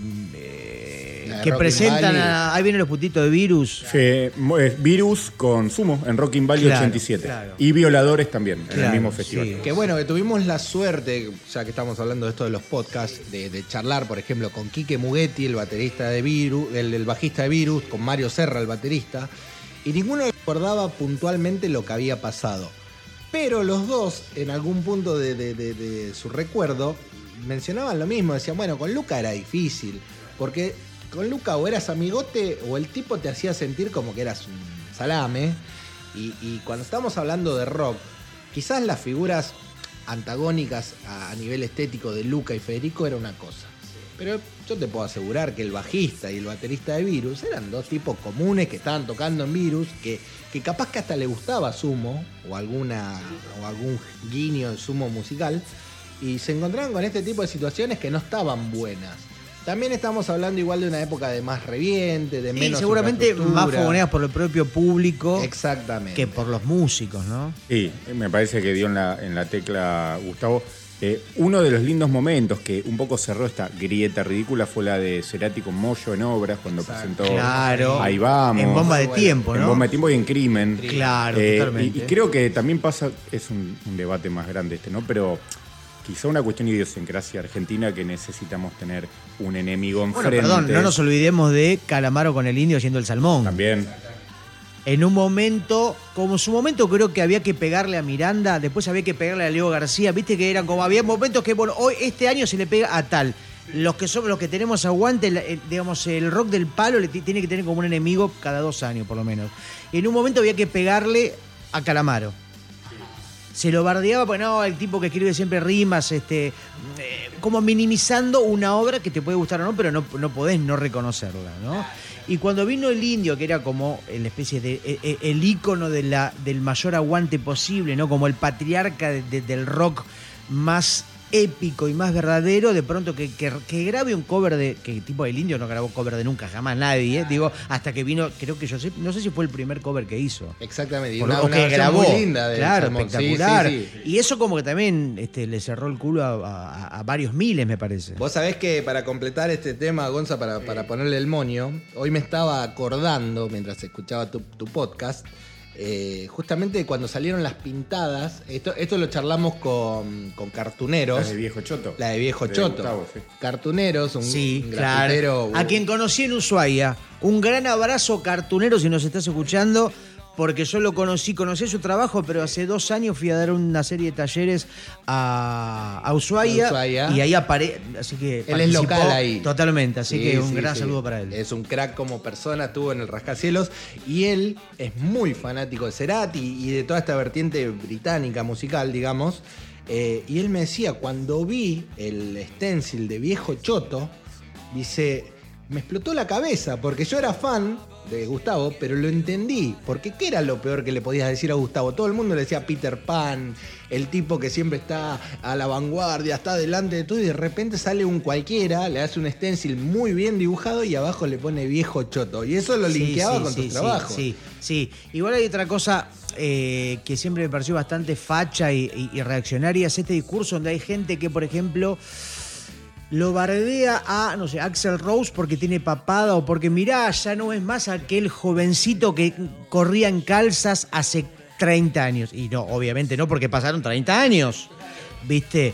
[SPEAKER 2] de
[SPEAKER 3] que presentan
[SPEAKER 2] Valley.
[SPEAKER 3] a, ahí vienen los putitos de Virus.
[SPEAKER 1] Eh, Virus con Sumo en Rocking Valley
[SPEAKER 3] Claro,
[SPEAKER 1] 87.
[SPEAKER 3] claro.
[SPEAKER 1] Y Violadores también, en el
[SPEAKER 3] Claro,
[SPEAKER 1] mismo festival.
[SPEAKER 3] sí.
[SPEAKER 2] Que bueno, que tuvimos la suerte, ya que estamos hablando de esto de los podcasts, de, de charlar, por ejemplo, con Quique Mugetti, el baterista de Virus, el, el bajista de Virus, con Mario Serra, el baterista, y ninguno recordaba puntualmente lo que había pasado. Pero los dos, en algún punto de, de- de- de su recuerdo, mencionaban lo mismo, decían, bueno, con Luca era difícil, porque con Luca o eras amigote o el tipo te hacía sentir como que eras un salame, y, cuando estamos hablando de rock, quizás las figuras antagónicas a, nivel estético de Luca y Federico era una cosa. Pero yo te puedo asegurar que el bajista y el baterista de Virus eran dos tipos comunes que estaban tocando en Virus, que, que capaz que hasta le gustaba Sumo o alguna o algún guiño de Sumo musical y se encontraban con este tipo de situaciones que no estaban buenas. También estamos hablando igual de una época de más reviente, de
[SPEAKER 3] Y
[SPEAKER 2] menos
[SPEAKER 3] seguramente más fogoneadas por el propio público
[SPEAKER 2] Exactamente.
[SPEAKER 3] que por los músicos, ¿no?
[SPEAKER 1] Sí, me parece que dio en la, en la tecla Gustavo. Eh, uno de los lindos momentos que un poco cerró esta grieta ridícula fue la de Cerati con Moyo en obras cuando presentó
[SPEAKER 3] Claro.
[SPEAKER 1] Ahí vamos.
[SPEAKER 3] En bomba de tiempo,
[SPEAKER 1] En
[SPEAKER 3] ¿no?
[SPEAKER 1] Bomba de Tiempo y en Crimen.
[SPEAKER 3] Claro,
[SPEAKER 1] Eh,
[SPEAKER 3] totalmente.
[SPEAKER 1] Y, y creo que también pasa, es un, un debate más grande este, ¿no? Pero quizá una cuestión de idiosincrasia argentina que necesitamos tener un enemigo
[SPEAKER 3] Bueno,
[SPEAKER 1] enfrente.
[SPEAKER 3] perdón, no nos olvidemos de Calamaro con el indio haciendo el salmón.
[SPEAKER 1] También.
[SPEAKER 3] En un momento, como en su momento creo que había que pegarle a Miranda, después había que pegarle a Leo García, viste que eran como, había momentos que, bueno, hoy, este año se le pega a tal. Los que somos los que tenemos aguante, el- el- digamos, el rock del palo le ti- tiene que tener como un enemigo cada dos años, por lo menos. Y en un momento había que pegarle a Calamaro. Se lo bardeaba, pues no, el tipo que escribe siempre rimas, este, eh, como minimizando una obra que te puede gustar o no, pero no, no podés no reconocerla, ¿no? Y cuando vino el indio, que era como la especie de eh, eh, el ícono de la, del mayor aguante posible, ¿no? Como el patriarca de- de- del rock más épico y más verdadero, de pronto que, que- que grabe un cover de. que tipo el indio no grabó cover de nunca, jamás nadie, ¿eh? digo, hasta que vino, creo que yo sé, no sé si fue el primer cover que hizo.
[SPEAKER 2] Exactamente. una,
[SPEAKER 3] o
[SPEAKER 2] una
[SPEAKER 3] que
[SPEAKER 2] versión
[SPEAKER 3] grabó.
[SPEAKER 2] muy linda del
[SPEAKER 3] claro,
[SPEAKER 2] Salmón. Sí, sí,
[SPEAKER 3] espectacular.
[SPEAKER 2] sí.
[SPEAKER 3] Y eso como que también este, le cerró el culo a, a- a varios miles, me parece.
[SPEAKER 2] Vos sabés que para completar este tema, Gonza, para, para ponerle el moño, hoy me estaba acordando, mientras escuchaba tu, tu podcast, eh, justamente cuando salieron las pintadas, esto, esto lo charlamos con, con cartuneros.
[SPEAKER 1] La de Viejo Choto.
[SPEAKER 2] La de Viejo
[SPEAKER 1] De
[SPEAKER 2] Choto.
[SPEAKER 1] Gustavo, sí.
[SPEAKER 2] Cartuneros, un,
[SPEAKER 3] Sí,
[SPEAKER 2] un
[SPEAKER 3] claro. A quien conocí en Ushuaia. Un gran abrazo, cartunero, si nos estás escuchando, porque yo lo conocí, conocí su trabajo, pero hace dos años fui a dar una serie de talleres a, a Ushuaia,
[SPEAKER 2] Ushuaia.
[SPEAKER 3] y ahí aparece. Así que.
[SPEAKER 2] Él es local ahí.
[SPEAKER 3] Totalmente, así
[SPEAKER 2] Sí,
[SPEAKER 3] que un
[SPEAKER 2] sí,
[SPEAKER 3] gran
[SPEAKER 2] sí.
[SPEAKER 3] saludo para él.
[SPEAKER 2] Es un crack como persona, estuvo en el Rascacielos y él es muy fanático de Cerati y de toda esta vertiente británica musical, digamos. Eh, y él me decía, cuando vi el stencil de Viejo Choto, dice, me explotó la cabeza porque yo era fan de Gustavo, pero lo entendí. Porque ¿qué era lo peor que le podías decir a Gustavo? Todo el mundo le decía Peter Pan, el tipo que siempre está a la vanguardia, está delante de todo y de repente sale un cualquiera, le hace un stencil muy bien dibujado y abajo le pone viejo choto. Y eso lo
[SPEAKER 3] Sí,
[SPEAKER 2] linkeaba
[SPEAKER 3] sí,
[SPEAKER 2] con
[SPEAKER 3] sí,
[SPEAKER 2] tus
[SPEAKER 3] sí,
[SPEAKER 2] trabajos.
[SPEAKER 3] Sí, sí. Igual hay otra cosa eh, que siempre me pareció bastante facha y, y- y reaccionaria, es este discurso donde hay gente que, por ejemplo, lo bardea a, no sé, Axel Rose porque tiene papada o porque, mirá, ya no es más aquel jovencito que corría en calzas hace 30 años. Y no, obviamente no, porque pasaron 30 años. ¿Viste?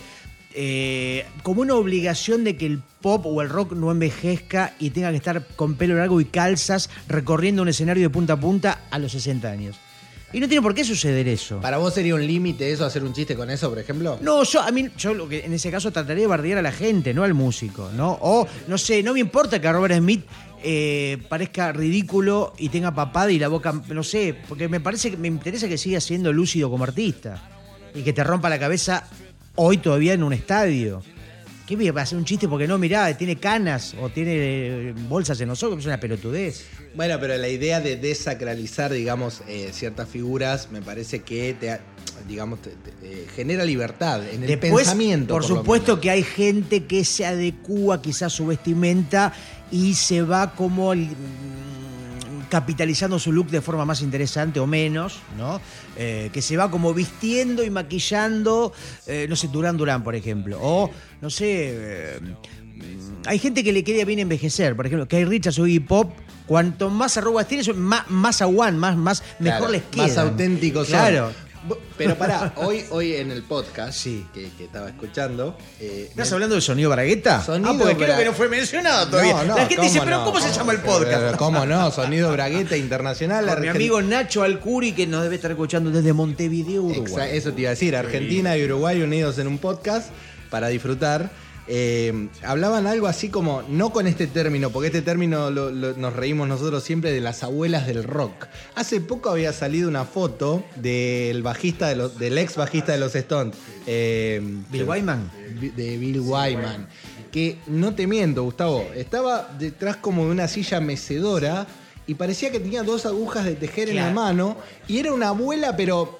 [SPEAKER 3] Eh, como una obligación de que el pop o el rock no envejezca y tenga que estar con pelo largo y calzas recorriendo un escenario de punta a punta a los 60 años. Y no tiene por qué suceder eso.
[SPEAKER 2] ¿Para vos sería un límite eso, hacer un chiste con eso, por ejemplo?
[SPEAKER 3] No, yo a mí, yo lo que en ese caso trataría de bardear a la gente, no al músico, ¿no? O, no sé, no me importa que Robert Smith eh, parezca ridículo y tenga papada y la boca, no sé, porque me parece que me interesa que siga siendo lúcido como artista y que te rompa la cabeza hoy todavía en un estadio. ¿Qué? ¿Va a hacer un chiste porque no, mirá, tiene canas o tiene eh, bolsas en los ojos? Es una pelotudez.
[SPEAKER 2] Bueno, pero la idea de desacralizar, digamos, eh, ciertas figuras, me parece que te, digamos, te- te- eh, genera libertad en el
[SPEAKER 3] Después,
[SPEAKER 2] pensamiento.
[SPEAKER 3] por,
[SPEAKER 2] lo
[SPEAKER 3] supuesto que hay gente que se adecúa quizás su vestimenta y se va como capitalizando su look de forma más interesante o menos, ¿no? Eh, que se va como vistiendo y maquillando, eh, no sé, Durán Durán, por ejemplo. O, no sé, eh, hay gente que le queda bien envejecer, por ejemplo, Kay Richards o Iggy Pop. Cuanto más arrugas tienes, más, más aguan, más, más, mejor
[SPEAKER 2] Claro,
[SPEAKER 3] les queda.
[SPEAKER 2] Más auténticos.
[SPEAKER 3] Claro.
[SPEAKER 2] Pero pará, hoy, hoy en el podcast
[SPEAKER 3] Sí.
[SPEAKER 2] que, que estaba escuchando. eh,
[SPEAKER 3] ¿Estás
[SPEAKER 2] me-
[SPEAKER 3] hablando del sonido Bragueta?
[SPEAKER 2] Sonido
[SPEAKER 3] ah, porque creo que no fue mencionado todavía.
[SPEAKER 2] No, no,
[SPEAKER 3] La gente dice,
[SPEAKER 2] ¿cómo
[SPEAKER 3] pero? ¿cómo se llama el podcast?
[SPEAKER 2] Pero, ¿Cómo no? Sonido Bragueta Internacional.
[SPEAKER 3] Con mi amigo Nacho Alcuri, que nos debe estar escuchando desde Montevideo, Uruguay.
[SPEAKER 2] Eso te iba a decir, Argentina y Uruguay unidos en un podcast para disfrutar. Eh, hablaban algo así como, no con este término, porque este término lo- lo- nos reímos nosotros siempre de las abuelas del rock. Hace poco había salido una foto del bajista de los, del ex bajista de los Stones. eh,
[SPEAKER 3] Bill Wyman.
[SPEAKER 2] de Bill Wyman. Que no te miento, Gustavo, estaba detrás como de una silla mecedora y parecía que tenía dos agujas de tejer en la mano y era una abuela, pero.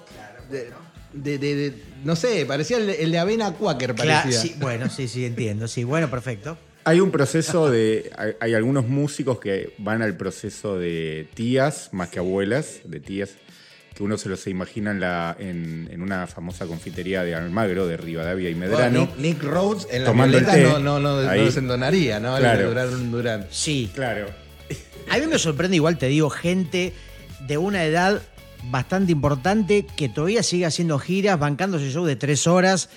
[SPEAKER 2] De- de- de- no sé, parecía el, de- el de Avena Quaker,
[SPEAKER 3] Cla-
[SPEAKER 2] parecía.
[SPEAKER 3] sí, bueno, sí, sí, entiendo. Sí, bueno, perfecto.
[SPEAKER 1] Hay un proceso de. Hay, hay algunos músicos que van al proceso de tías, más que abuelas, de tías, que uno se los imagina en, la, en, en una famosa confitería de Almagro, de Rivadavia y Medrano.
[SPEAKER 2] Bueno, Nick, Nick Rhodes en la
[SPEAKER 1] Tomando el
[SPEAKER 2] violeta
[SPEAKER 1] té.
[SPEAKER 2] no, no, no,
[SPEAKER 1] Ahí.
[SPEAKER 2] no ¿no?
[SPEAKER 1] Claro.
[SPEAKER 2] Durán Durán.
[SPEAKER 3] Sí.
[SPEAKER 1] Claro.
[SPEAKER 3] A mí me sorprende, igual te digo, gente de una edad bastante importante que todavía sigue haciendo giras, bancándose show de tres horas.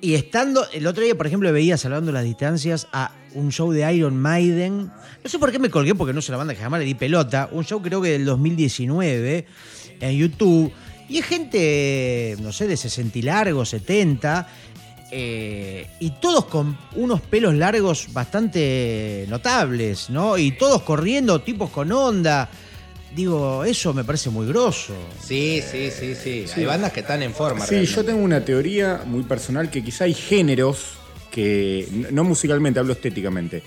[SPEAKER 3] Y estando, el otro día, por ejemplo, veía, salvando las distancias, a un show de Iron Maiden. No sé por qué me colgué, porque no es una banda que jamás le di pelota. Un show creo que del 2019 en YouTube. Y es gente, no sé, de 60 y largos, 70. eh, y todos con unos pelos largos bastante notables, ¿no? Y todos corriendo, tipos con onda. Digo, eso me parece muy grosso.
[SPEAKER 2] Sí, sí, sí, sí, Hay bandas que están en forma.
[SPEAKER 1] Sí,
[SPEAKER 2] realmente.
[SPEAKER 1] yo tengo una teoría muy personal que quizá hay géneros que, no musicalmente, hablo estéticamente,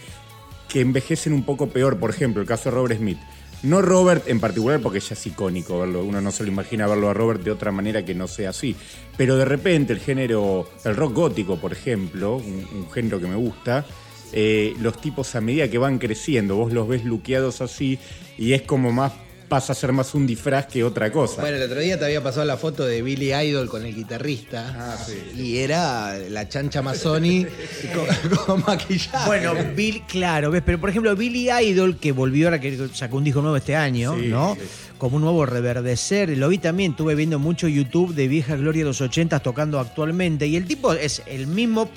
[SPEAKER 1] que envejecen un poco peor. Por ejemplo, el caso de Robert Smith. No Robert en particular, porque ya es icónico verlo. Uno no se lo imagina verlo a Robert de otra manera que no sea así. Pero de repente el género, el rock gótico, por ejemplo, un, un género que me gusta, eh, los tipos a medida que van creciendo, vos los ves luqueados así y es como más, pasa a ser más un disfraz que otra cosa.
[SPEAKER 2] Bueno, el otro día te había pasado la foto de Billy Idol con el guitarrista.
[SPEAKER 1] Ah, sí.
[SPEAKER 2] Y era la chancha Mazzoni con, con maquillaje.
[SPEAKER 3] Bueno, Bill, claro, ¿ves? Pero por ejemplo, Billy Idol, que volvió ahora que sacó un disco nuevo este año,
[SPEAKER 1] Sí,
[SPEAKER 3] ¿no?
[SPEAKER 1] sí.
[SPEAKER 3] Como un nuevo reverdecer. Lo vi también, estuve viendo mucho YouTube de vieja gloria de los 80 tocando actualmente. Y el tipo es el mismo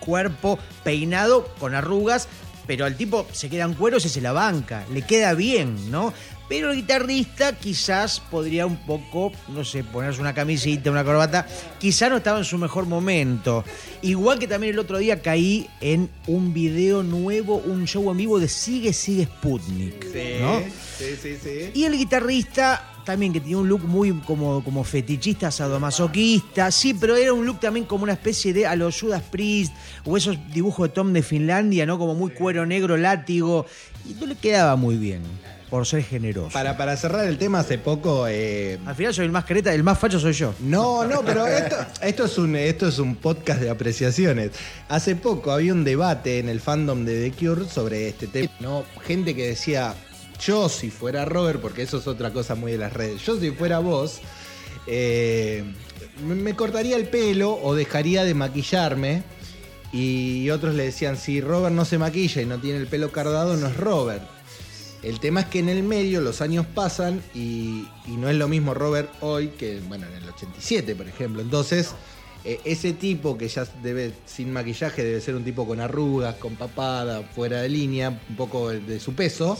[SPEAKER 3] cuerpo peinado con arrugas, pero al tipo se queda en cueros y se la banca. Le queda bien, ¿no? Pero el guitarrista quizás podría un poco, no sé, ponerse una camisita, una corbata. Quizás no estaba en su mejor momento. Igual que también el otro día caí en un video nuevo, un show en vivo de Sigue Sigue Sputnik.
[SPEAKER 2] Sí,
[SPEAKER 3] ¿no?
[SPEAKER 2] sí, sí, sí.
[SPEAKER 3] Y el guitarrista también que tenía un look muy como, como fetichista, sadomasoquista, sí, pero era un look también como una especie de a los Judas Priest o esos dibujos de Tom de Finlandia, ¿no? Como muy cuero negro, látigo, y no le quedaba muy bien, por ser generoso.
[SPEAKER 2] Para, para cerrar el tema, hace poco. eh,
[SPEAKER 3] Al final soy el más creta, el más facho soy yo.
[SPEAKER 2] No, no, pero esto, esto, es un, esto es un podcast de apreciaciones. Hace poco había un debate en el fandom de The Cure sobre este tema. ¿no? Gente que decía, yo si fuera Robert, porque eso es otra cosa muy de las redes, yo si fuera vos, eh, me, cortaría el pelo o dejaría de maquillarme. Y otros le decían, si Robert no se maquilla y no tiene el pelo cardado, no es Robert. El tema es que en el medio los años pasan y, no es lo mismo Robert hoy que, bueno, en el 87, por ejemplo. Entonces, eh, ese tipo que ya debe, sin maquillaje, debe ser un tipo con arrugas, con papada, fuera de línea, un poco de su peso.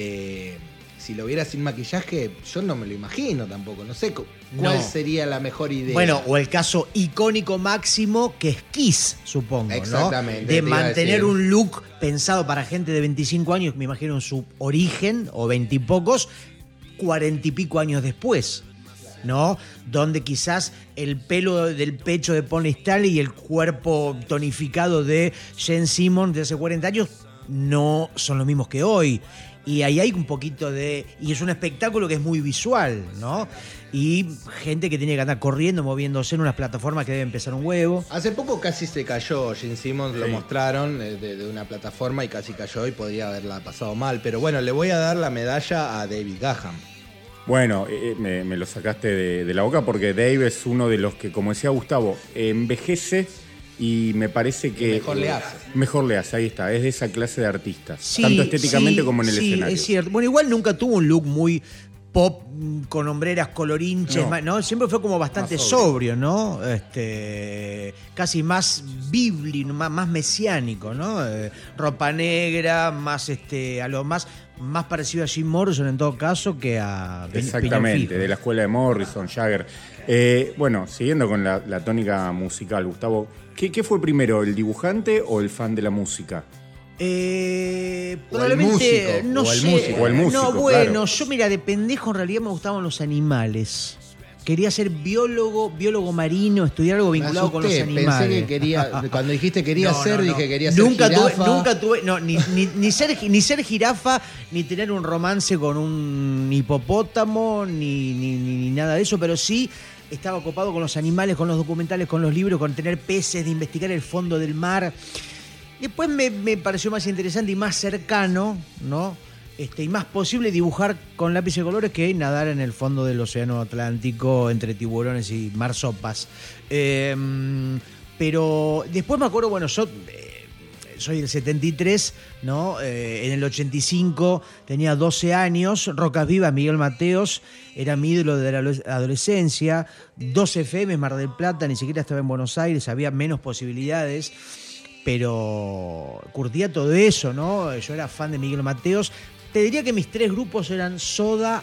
[SPEAKER 2] Eh, si lo viera sin maquillaje, yo no me lo imagino tampoco. No sé cu- cuál
[SPEAKER 3] No.
[SPEAKER 2] sería la mejor idea.
[SPEAKER 3] Bueno, o el caso icónico máximo que es Kiss, supongo.
[SPEAKER 2] Exactamente, te
[SPEAKER 3] De mantener un look pensado para gente de 25 años, me imagino en su origen, o 20 y pocos, 40 y pico años después. ¿no? Donde quizás el pelo del pecho de Paul Stanley y el cuerpo tonificado de Jen Simmons de hace 40 años no son los mismos que hoy. Y ahí hay un poquito de. Y es un espectáculo que es muy visual, ¿no? Y gente que tiene que andar corriendo, moviéndose en unas plataformas que debe empezar un huevo.
[SPEAKER 2] Hace poco casi se cayó Gene Simmons, lo mostraron eh, de, de una plataforma y casi cayó y podría haberla pasado mal. Pero bueno, le voy a dar la medalla a David Gaham.
[SPEAKER 1] Bueno, eh, me, me lo sacaste de, de la boca porque Dave es uno de los que, como decía Gustavo, envejece y me parece que.
[SPEAKER 2] mejor le hace.
[SPEAKER 1] Mejor le hace, ahí está. Es de esa clase de artistas.
[SPEAKER 3] Sí,
[SPEAKER 1] tanto estéticamente
[SPEAKER 3] sí,
[SPEAKER 1] como en el
[SPEAKER 3] sí,
[SPEAKER 1] escenario.
[SPEAKER 3] es cierto. Bueno, igual nunca tuvo un look muy pop mm, con hombreras colorinches,
[SPEAKER 1] No.
[SPEAKER 3] ¿no? Siempre fue como bastante sobrio,
[SPEAKER 1] sobrio.
[SPEAKER 3] ¿no? Este, casi más bíblico, más, más mesiánico, ¿no? Eh, ropa negra, más este, a lo más, más parecido a Jim Morrison en todo caso que a
[SPEAKER 1] Exactamente,
[SPEAKER 3] Peñafijo.
[SPEAKER 1] de la escuela de Morrison, Jagger. Eh, bueno, siguiendo con la, la tónica musical, Gustavo, ¿qué, qué fue primero, el dibujante o el fan de la música?
[SPEAKER 3] Eh,
[SPEAKER 2] O el
[SPEAKER 3] probablemente,
[SPEAKER 2] músico,
[SPEAKER 3] no
[SPEAKER 2] o el
[SPEAKER 3] sé.
[SPEAKER 2] músico.
[SPEAKER 1] O el músico,
[SPEAKER 3] no, bueno,
[SPEAKER 1] claro.
[SPEAKER 3] yo mira, de pendejo en realidad me gustaban los animales. Quería ser biólogo, biólogo marino, estudiar algo vinculado con los animales.
[SPEAKER 2] pensé que quería, cuando dijiste quería
[SPEAKER 3] No,
[SPEAKER 2] ser,
[SPEAKER 3] no, no.
[SPEAKER 2] dije quería ser
[SPEAKER 3] nunca
[SPEAKER 2] jirafa.
[SPEAKER 3] Tuve, nunca tuve, no, ni, ni- ni ser, ni ser jirafa, ni tener un romance con un hipopótamo, ni, ni- ni- ni nada de eso, pero sí estaba ocupado con los animales, con los documentales, con los libros, con tener peces, de investigar el fondo del mar. Después me, pareció más interesante y más cercano, ¿no? Este, y más posible dibujar con lápiz de colores que nadar en el fondo del océano Atlántico entre tiburones y marsopas. Eh, pero después me acuerdo, bueno, yo eh, soy del 73, ¿no? Eh, en el 85 tenía 12 años, Rocas Vivas, Miguel Mateos, era mi ídolo de la ado- adolescencia, 12 FM, Mar del Plata, ni siquiera estaba en Buenos Aires, había menos posibilidades pero curtía todo eso, ¿no? Yo era fan de Miguel Mateos. Te diría que mis tres grupos eran Soda,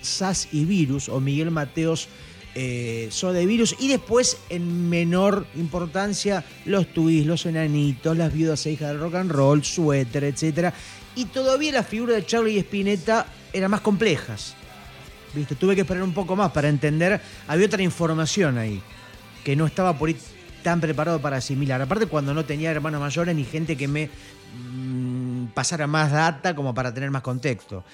[SPEAKER 3] SAS y Virus, o Miguel Mateos, eh, Soda y Virus, y después, en menor importancia, los Twis, los Enanitos, las Viudas e Hijas del Rock and Roll, Suéter, etc. Y todavía la figura de Charlie y Spinetta eran más complejas. ¿Viste? Tuve que esperar un poco más para entender. Había otra información ahí que no estaba por tan preparado para asimilar. Aparte, cuando no tenía hermanos mayores ni gente que me mm, pasara más data como para tener más contexto.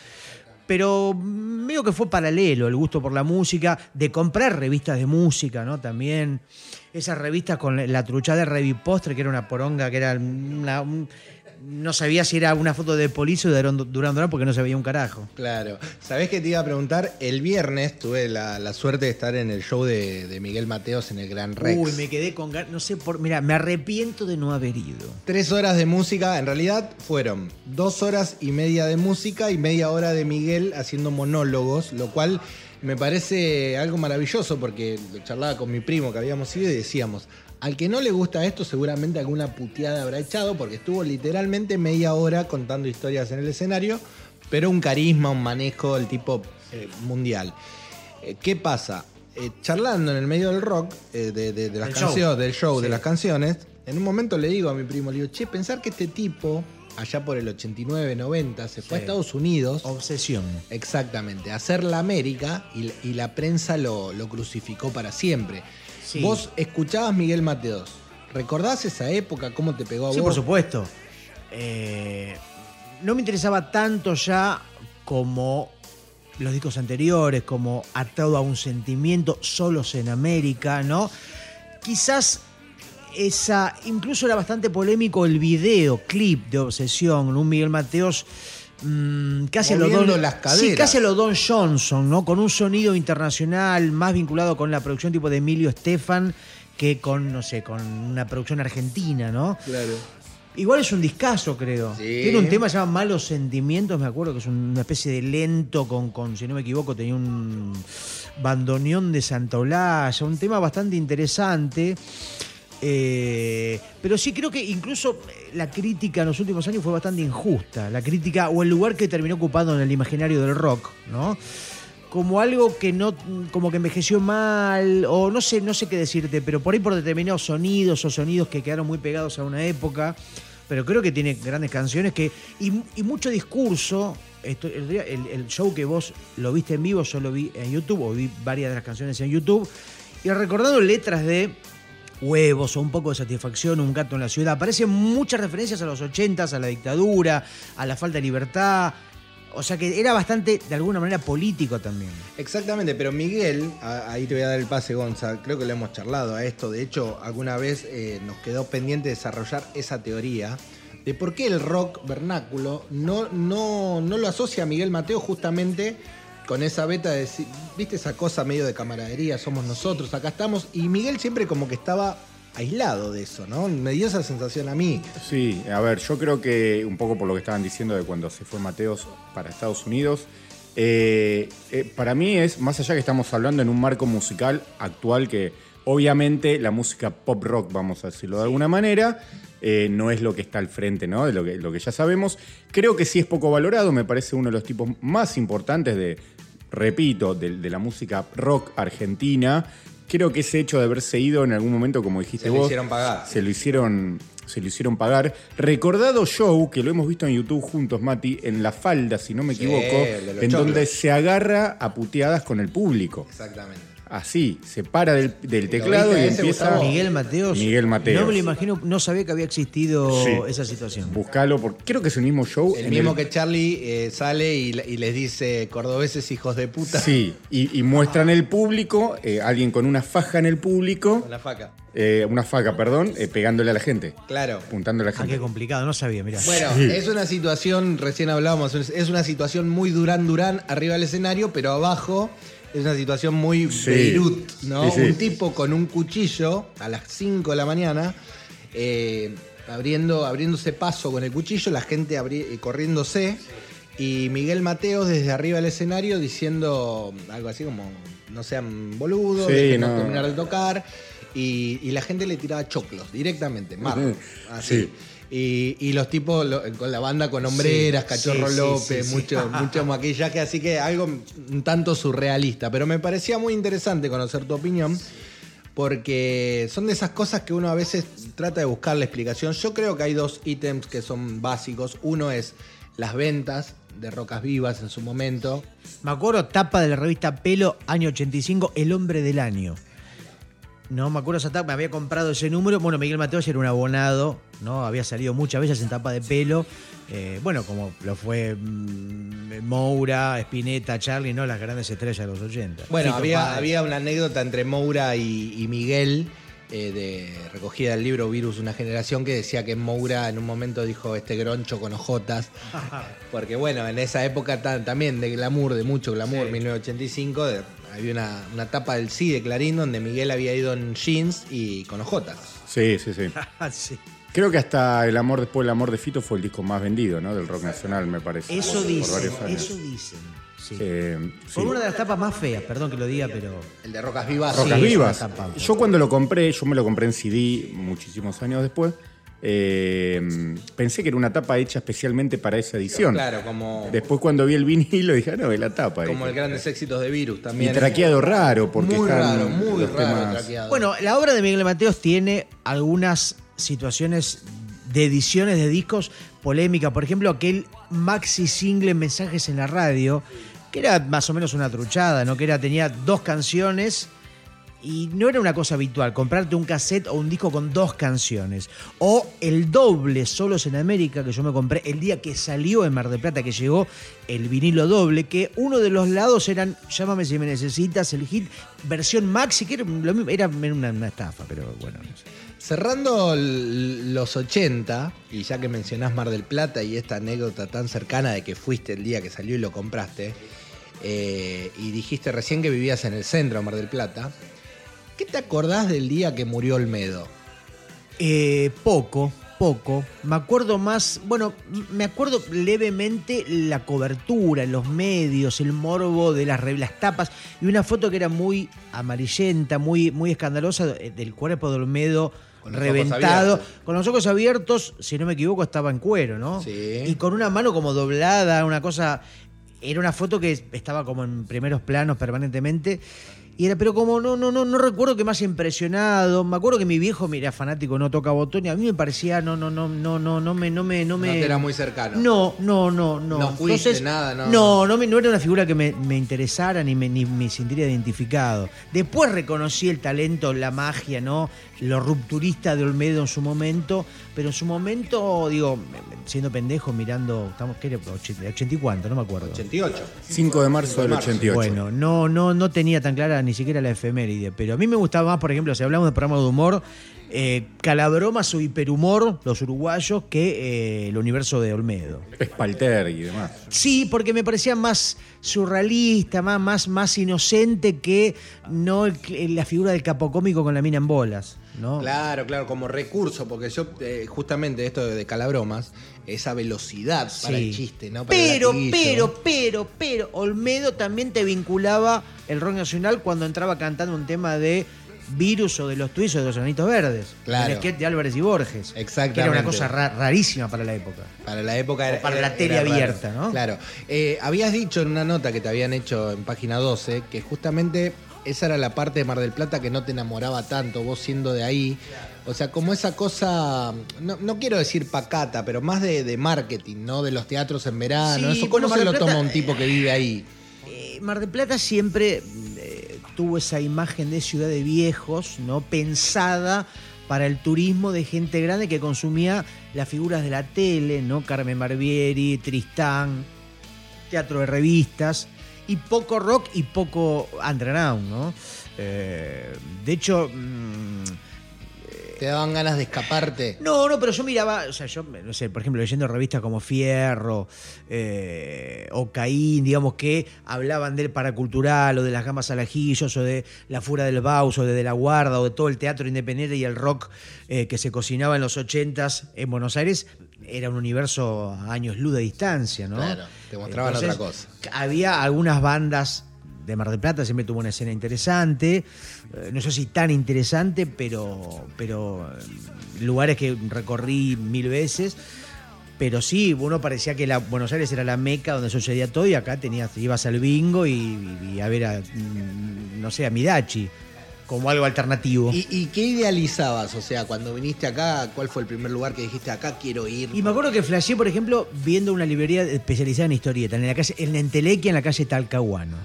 [SPEAKER 3] Pero veo que fue paralelo el gusto por la música, de comprar revistas de música, ¿no? También esas revistas con la truchada de Revipostre, que era una poronga, que era un- no sabía si era una foto de Policio de Durán porque no se veía un carajo.
[SPEAKER 2] Claro. ¿Sabés qué te iba a preguntar? El viernes tuve la, la suerte de estar en el show de, de Miguel Mateos en el Gran Rex.
[SPEAKER 3] Uy, me quedé con no sé por, mira, me arrepiento de no haber ido.
[SPEAKER 2] Tres horas de música, en realidad fueron dos horas y media de música y media hora de Miguel haciendo monólogos, lo cual me parece algo maravilloso porque charlaba con mi primo que habíamos ido y decíamos, al que no le gusta esto seguramente alguna puteada habrá echado porque estuvo literalmente media hora contando historias en el escenario, pero un carisma, un manejo del tipo eh, mundial. Eh, ¿Qué pasa? Eh, charlando en el medio del rock, de, de- de las canciones, del show, de las canciones, en un momento le digo a mi primo, le digo, che, pensar que este tipo, allá por el 89, 90, se fue a. Estados Unidos,
[SPEAKER 3] Obsesión.
[SPEAKER 2] exactamente, a hacer la América y, y la prensa lo, lo crucificó para siempre.
[SPEAKER 3] Sí.
[SPEAKER 2] Vos escuchabas Miguel Mateos, ¿recordás esa época, cómo te pegó a
[SPEAKER 3] Sí,
[SPEAKER 2] vos?
[SPEAKER 3] por supuesto. Eh, no me interesaba tanto ya como los discos anteriores, como Atado a un sentimiento, Solos en América, ¿no? Quizás esa, incluso era bastante polémico el videoclip de Obsesión, un Miguel Mateos casi a lo Don,
[SPEAKER 2] las
[SPEAKER 3] sí, casi a lo Don Johnson, ¿no? Con un sonido internacional más vinculado con la producción tipo de Emilio Estefan que con, no sé, con una producción argentina, ¿no?
[SPEAKER 2] Claro.
[SPEAKER 3] Igual es un discazo, creo.
[SPEAKER 2] Sí.
[SPEAKER 3] Tiene un tema llamado Malos Sentimientos, me acuerdo que es una especie de lento con, con, si no me equivoco, tenía un bandoneón de Santa Olalla, un tema bastante interesante. Eh, pero sí creo que incluso la crítica en los últimos años fue bastante injusta. La crítica o el lugar que terminó ocupando en el imaginario del rock, ¿no? Como algo que no, como que envejeció mal, o no sé, no sé qué decirte, pero por ahí por determinados sonidos o sonidos que quedaron muy pegados a una época. Pero creo que tiene grandes canciones que. Y, mucho discurso esto- el- el show que vos lo viste en vivo, yo lo vi en YouTube, o vi varias de las canciones en YouTube, y recordando letras de huevos o un poco de satisfacción, un gato en la ciudad, aparecen muchas referencias a los ochentas, a la dictadura, a la falta de libertad. O sea que era bastante, de alguna manera, político también.
[SPEAKER 2] Exactamente, pero Miguel, ahí te voy a dar el pase, Gonza, creo que lo hemos charlado a esto, de hecho, alguna vez eh, nos quedó pendiente desarrollar esa teoría de por qué el rock vernáculo no, no, no lo asocia a Miguel Mateo justamente con esa beta de, decir, viste esa cosa medio de camaradería, somos nosotros, acá estamos, y Miguel siempre como que estaba aislado de eso, ¿no? Me dio esa sensación a mí.
[SPEAKER 1] Sí, a ver, yo creo que un poco por lo que estaban diciendo de cuando se fue Mateos para Estados Unidos, eh, eh, para mí es, más allá que estamos hablando en un marco musical actual que obviamente la música pop rock, vamos a decirlo de alguna manera, eh, no es lo que está al frente, ¿no? De lo que, lo que ya sabemos. Creo que sí es poco valorado, me parece uno de los tipos más importantes de, repito, de, de la música rock argentina. Creo que ese hecho de haberse ido en algún momento, como dijiste
[SPEAKER 2] Se lo
[SPEAKER 1] vos,
[SPEAKER 2] hicieron pagar.
[SPEAKER 1] se lo hicieron, se lo hicieron pagar. Recordado show, que lo hemos visto en YouTube juntos, Mati, en La Falda, si no me equivoco, en
[SPEAKER 2] choclos.
[SPEAKER 1] donde se agarra a puteadas con el público.
[SPEAKER 2] Exactamente.
[SPEAKER 1] Así, se para del, del teclado y empieza.
[SPEAKER 2] Gustavo?
[SPEAKER 3] Miguel Mateos.
[SPEAKER 1] Miguel Mateos.
[SPEAKER 3] No me lo imagino, no sabía que había existido
[SPEAKER 1] Sí.
[SPEAKER 3] esa situación.
[SPEAKER 1] Buscalo, porque creo que es el mismo show.
[SPEAKER 2] El mismo que Charlie eh, sale y, y les dice cordobeses hijos de puta.
[SPEAKER 1] Sí, y, y muestran el público, eh, alguien con una faja en el público,
[SPEAKER 2] Con la faca.
[SPEAKER 1] eh, una faca, perdón, eh, pegándole a la gente,
[SPEAKER 2] Claro.
[SPEAKER 1] apuntándole a la
[SPEAKER 3] Ah, qué
[SPEAKER 1] gente.
[SPEAKER 3] complicado, no sabía, mira.
[SPEAKER 2] Bueno, es una situación, recién hablábamos, es es una situación muy Durán Durán arriba del escenario, pero abajo es una situación muy
[SPEAKER 1] Sí.
[SPEAKER 2] Beirut, ¿no?
[SPEAKER 1] Sí, sí.
[SPEAKER 2] Un tipo con un cuchillo a las 5 de la mañana, eh, abriendo, abriéndose paso con el cuchillo, la gente abri- eh, corriéndose, y Miguel Mateos desde arriba del escenario diciendo algo así como, no sean boludos, dejen
[SPEAKER 1] no.
[SPEAKER 2] terminar de tocar, y, y la gente le tiraba choclos directamente, marro,
[SPEAKER 1] Ujú.
[SPEAKER 2] así. Y, y los tipos lo- con la banda con hombreras,
[SPEAKER 3] Sí,
[SPEAKER 2] Cachorro
[SPEAKER 3] sí,
[SPEAKER 2] López,
[SPEAKER 3] sí.
[SPEAKER 2] mucho, mucho maquillaje, así que algo un tanto surrealista. Pero me parecía muy interesante conocer tu opinión, porque son de esas cosas que uno a veces trata de buscar la explicación. Yo creo que hay dos ítems que son básicos. Uno es las ventas de Rocas Vivas en su momento.
[SPEAKER 3] Me acuerdo, tapa de la revista Pelo, año 85, El Hombre del Año. No, me acuerdo esa tapa, me había comprado ese número. Bueno, Miguel Mateos era un abonado, ¿no? Había salido muchas veces en tapa de pelo. Eh, bueno, como lo fue mm, Moura, Spinetta, Charlie, ¿no? Las grandes estrellas de los 80.
[SPEAKER 2] Bueno,
[SPEAKER 3] Fito
[SPEAKER 2] había,
[SPEAKER 3] Páez.
[SPEAKER 2] había una anécdota entre Moura y, y Miguel eh, de recogida del libro Virus, una generación que decía que Moura en un momento dijo este groncho con ojotas. Porque bueno, en esa época tan- también de glamour, de mucho glamour, 1985, de- había una, una tapa del sí de Clarín donde Miguel había ido en jeans y con ojotas.
[SPEAKER 1] Sí, sí, sí.
[SPEAKER 3] Ah, sí.
[SPEAKER 1] Creo que hasta El amor después del amor de Fito fue el disco más vendido, ¿no? Del rock nacional, me parece.
[SPEAKER 3] Eso
[SPEAKER 1] por-
[SPEAKER 3] dicen, eso dicen. Sí.
[SPEAKER 1] Eh, sí.
[SPEAKER 3] Con una de las tapas más feas, perdón que lo diga, pero.
[SPEAKER 2] El de Rocas Vivas.
[SPEAKER 1] Rocas
[SPEAKER 3] Sí,
[SPEAKER 1] Vivas. Yo cuando lo compré, yo me lo compré en CD muchísimos años después. Eh, pensé que era una tapa hecha especialmente para esa edición.
[SPEAKER 2] Claro, como,
[SPEAKER 1] Después cuando vi el vinilo dije, ah, no, es la tapa.
[SPEAKER 2] como
[SPEAKER 1] dije.
[SPEAKER 2] el grandes éxitos de Virus
[SPEAKER 1] y
[SPEAKER 2] también.
[SPEAKER 1] traqueado raro, porque
[SPEAKER 2] muy
[SPEAKER 1] están
[SPEAKER 2] raro, muy
[SPEAKER 1] los
[SPEAKER 2] raro
[SPEAKER 1] temas-
[SPEAKER 2] traqueado.
[SPEAKER 3] Bueno, la obra de Miguel Mateos tiene algunas situaciones de ediciones de discos polémica. Por ejemplo, aquel maxi single Mensajes en la radio, que era más o menos una truchada, ¿no? Que era, tenía dos canciones y no era una cosa habitual comprarte un cassette o un disco con dos canciones. O el doble Solos en América, que yo me compré el día que salió en Mar del Plata, que llegó el vinilo doble, que uno de los lados eran Llámame si me necesitas, el hit, versión maxi, que era, lo mismo, era una, estafa, pero bueno.
[SPEAKER 2] Cerrando los 80, y ya que mencionás Mar del Plata y esta anécdota tan cercana de que fuiste el día que salió y lo compraste, eh, y dijiste recién que vivías en el centro de Mar del Plata, ¿qué te acordás del día que murió Olmedo?
[SPEAKER 3] Eh, poco, poco. Me acuerdo más, bueno, me acuerdo levemente la cobertura los medios, el morbo de las, tapas y una foto que era muy amarillenta, muy, muy escandalosa de- del cuerpo de Olmedo
[SPEAKER 2] Con
[SPEAKER 3] reventado, con los ojos abiertos, si no me equivoco, estaba en cuero, ¿no?
[SPEAKER 2] Sí.
[SPEAKER 3] Y con una mano como doblada, una cosa. Era una foto que estaba como en primeros planos permanentemente. Y era, pero como no, no, no, no recuerdo que haya impresionado. Me acuerdo que mi viejo, mira, fanático, no toca botón, y a mí me parecía, no, no, no, no, no, no me, no me, no me.
[SPEAKER 2] No te era muy cercano.
[SPEAKER 3] No, no, no, no.
[SPEAKER 2] No fuiste, nada, no.
[SPEAKER 3] No, no, me- no era una figura que me, me interesara ni me, ni me sintiera identificado. Después reconocí el talento, la magia, ¿no? Lo rupturista de Olmedo en su momento, pero en su momento, digo, siendo pendejo, mirando, estamos, ¿qué era? 80, 80 y cuánto, no me acuerdo.
[SPEAKER 2] 88.
[SPEAKER 1] 5 de marzo del 88.
[SPEAKER 3] Bueno, no, no, no tenía tan clara ni siquiera la efeméride, pero a mí me gustaba más, por ejemplo, si hablamos de programas de humor, eh, Calabromas o hiperhumor, los uruguayos, que eh, el universo de Olmedo.
[SPEAKER 1] Espalter y demás.
[SPEAKER 3] Sí, porque me parecía más surrealista, más, más, más inocente que no el- la figura del capocómico con la mina en bolas. ¿no?
[SPEAKER 2] Claro, claro, como recurso, porque yo, eh, justamente esto de calabromas, esa velocidad para
[SPEAKER 3] Sí.
[SPEAKER 2] el chiste, ¿no? Para el
[SPEAKER 3] Pero, pero, pero, pero, Olmedo también te vinculaba el rock nacional cuando entraba cantando un tema de Virus o de los o de los Anitos Verdes.
[SPEAKER 2] Claro.
[SPEAKER 3] El sketch de Álvarez y Borges.
[SPEAKER 2] Exactamente.
[SPEAKER 3] Que era una cosa ra- rarísima para la época.
[SPEAKER 2] Para la época era,
[SPEAKER 3] para
[SPEAKER 2] era-
[SPEAKER 3] la tele
[SPEAKER 2] raro.
[SPEAKER 3] abierta, ¿no?
[SPEAKER 2] Claro. Eh, habías dicho en una nota que te habían hecho en página 12 que justamente esa era la parte de Mar del Plata que no te enamoraba tanto, vos siendo de ahí. O sea, como esa cosa, no, no quiero decir pacata, pero más de, de marketing, ¿no? De los teatros en verano.
[SPEAKER 3] Sí,
[SPEAKER 2] eso, ¿Cómo se lo toma un tipo que vive ahí?
[SPEAKER 3] Eh, Mar del Plata siempre eh, tuvo esa imagen de ciudad de viejos, ¿no? Pensada para el turismo de gente grande que consumía las figuras de la tele, ¿no? Carmen Barbieri, Tristán, teatro de revistas, y poco rock y poco underground, ¿no? Eh, de hecho, mm,
[SPEAKER 2] ¿Te daban ganas de escaparte?
[SPEAKER 3] no, no, pero yo miraba, o sea, yo, no sé, por ejemplo, leyendo revistas como Fierro eh, o Caín, digamos, que hablaban del paracultural o de las gamas alajillos o de la fura del Baus o de, De la Guarda o de todo el teatro independiente y el rock eh, que se cocinaba en los ochentas en Buenos Aires, era un universo a años luz de distancia, ¿no?
[SPEAKER 2] Claro, te mostraban otra cosa.
[SPEAKER 3] Había algunas bandas de Mar del Plata, siempre tuvo una escena interesante, no sé si tan interesante, pero, pero eh, lugares que recorrí mil veces. Pero sí, uno parecía que la, Buenos Aires era la meca donde sucedía todo y acá tenías, ibas al bingo y, y a ver a, mm, no sé, a Midachi, como algo alternativo.
[SPEAKER 2] ¿Y, y qué idealizabas? O sea, cuando viniste acá, ¿cuál fue el primer lugar que dijiste acá quiero ir?
[SPEAKER 3] Y me acuerdo que flasheé, por ejemplo, viendo una librería especializada en historieta, en la calle, en la Entelequia, en la calle Talcahuano.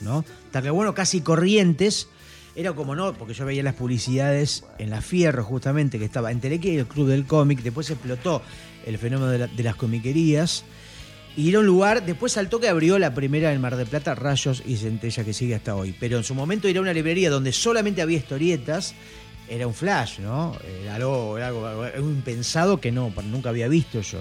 [SPEAKER 3] ¿no? Talcahuano casi corrientes. Era como no, porque yo veía las publicidades en la Fierro, justamente, que estaba Entelequia y el Club del Cómic. Después explotó el fenómeno de, la- de las comiquerías. Y era un lugar, después saltó que abrió la primera en Mar del Plata, Rayos y Centella, que sigue hasta hoy. Pero en su momento era una librería donde solamente había historietas, era un flash, ¿no? Era algo, era algo, algo impensado que no, nunca había visto yo.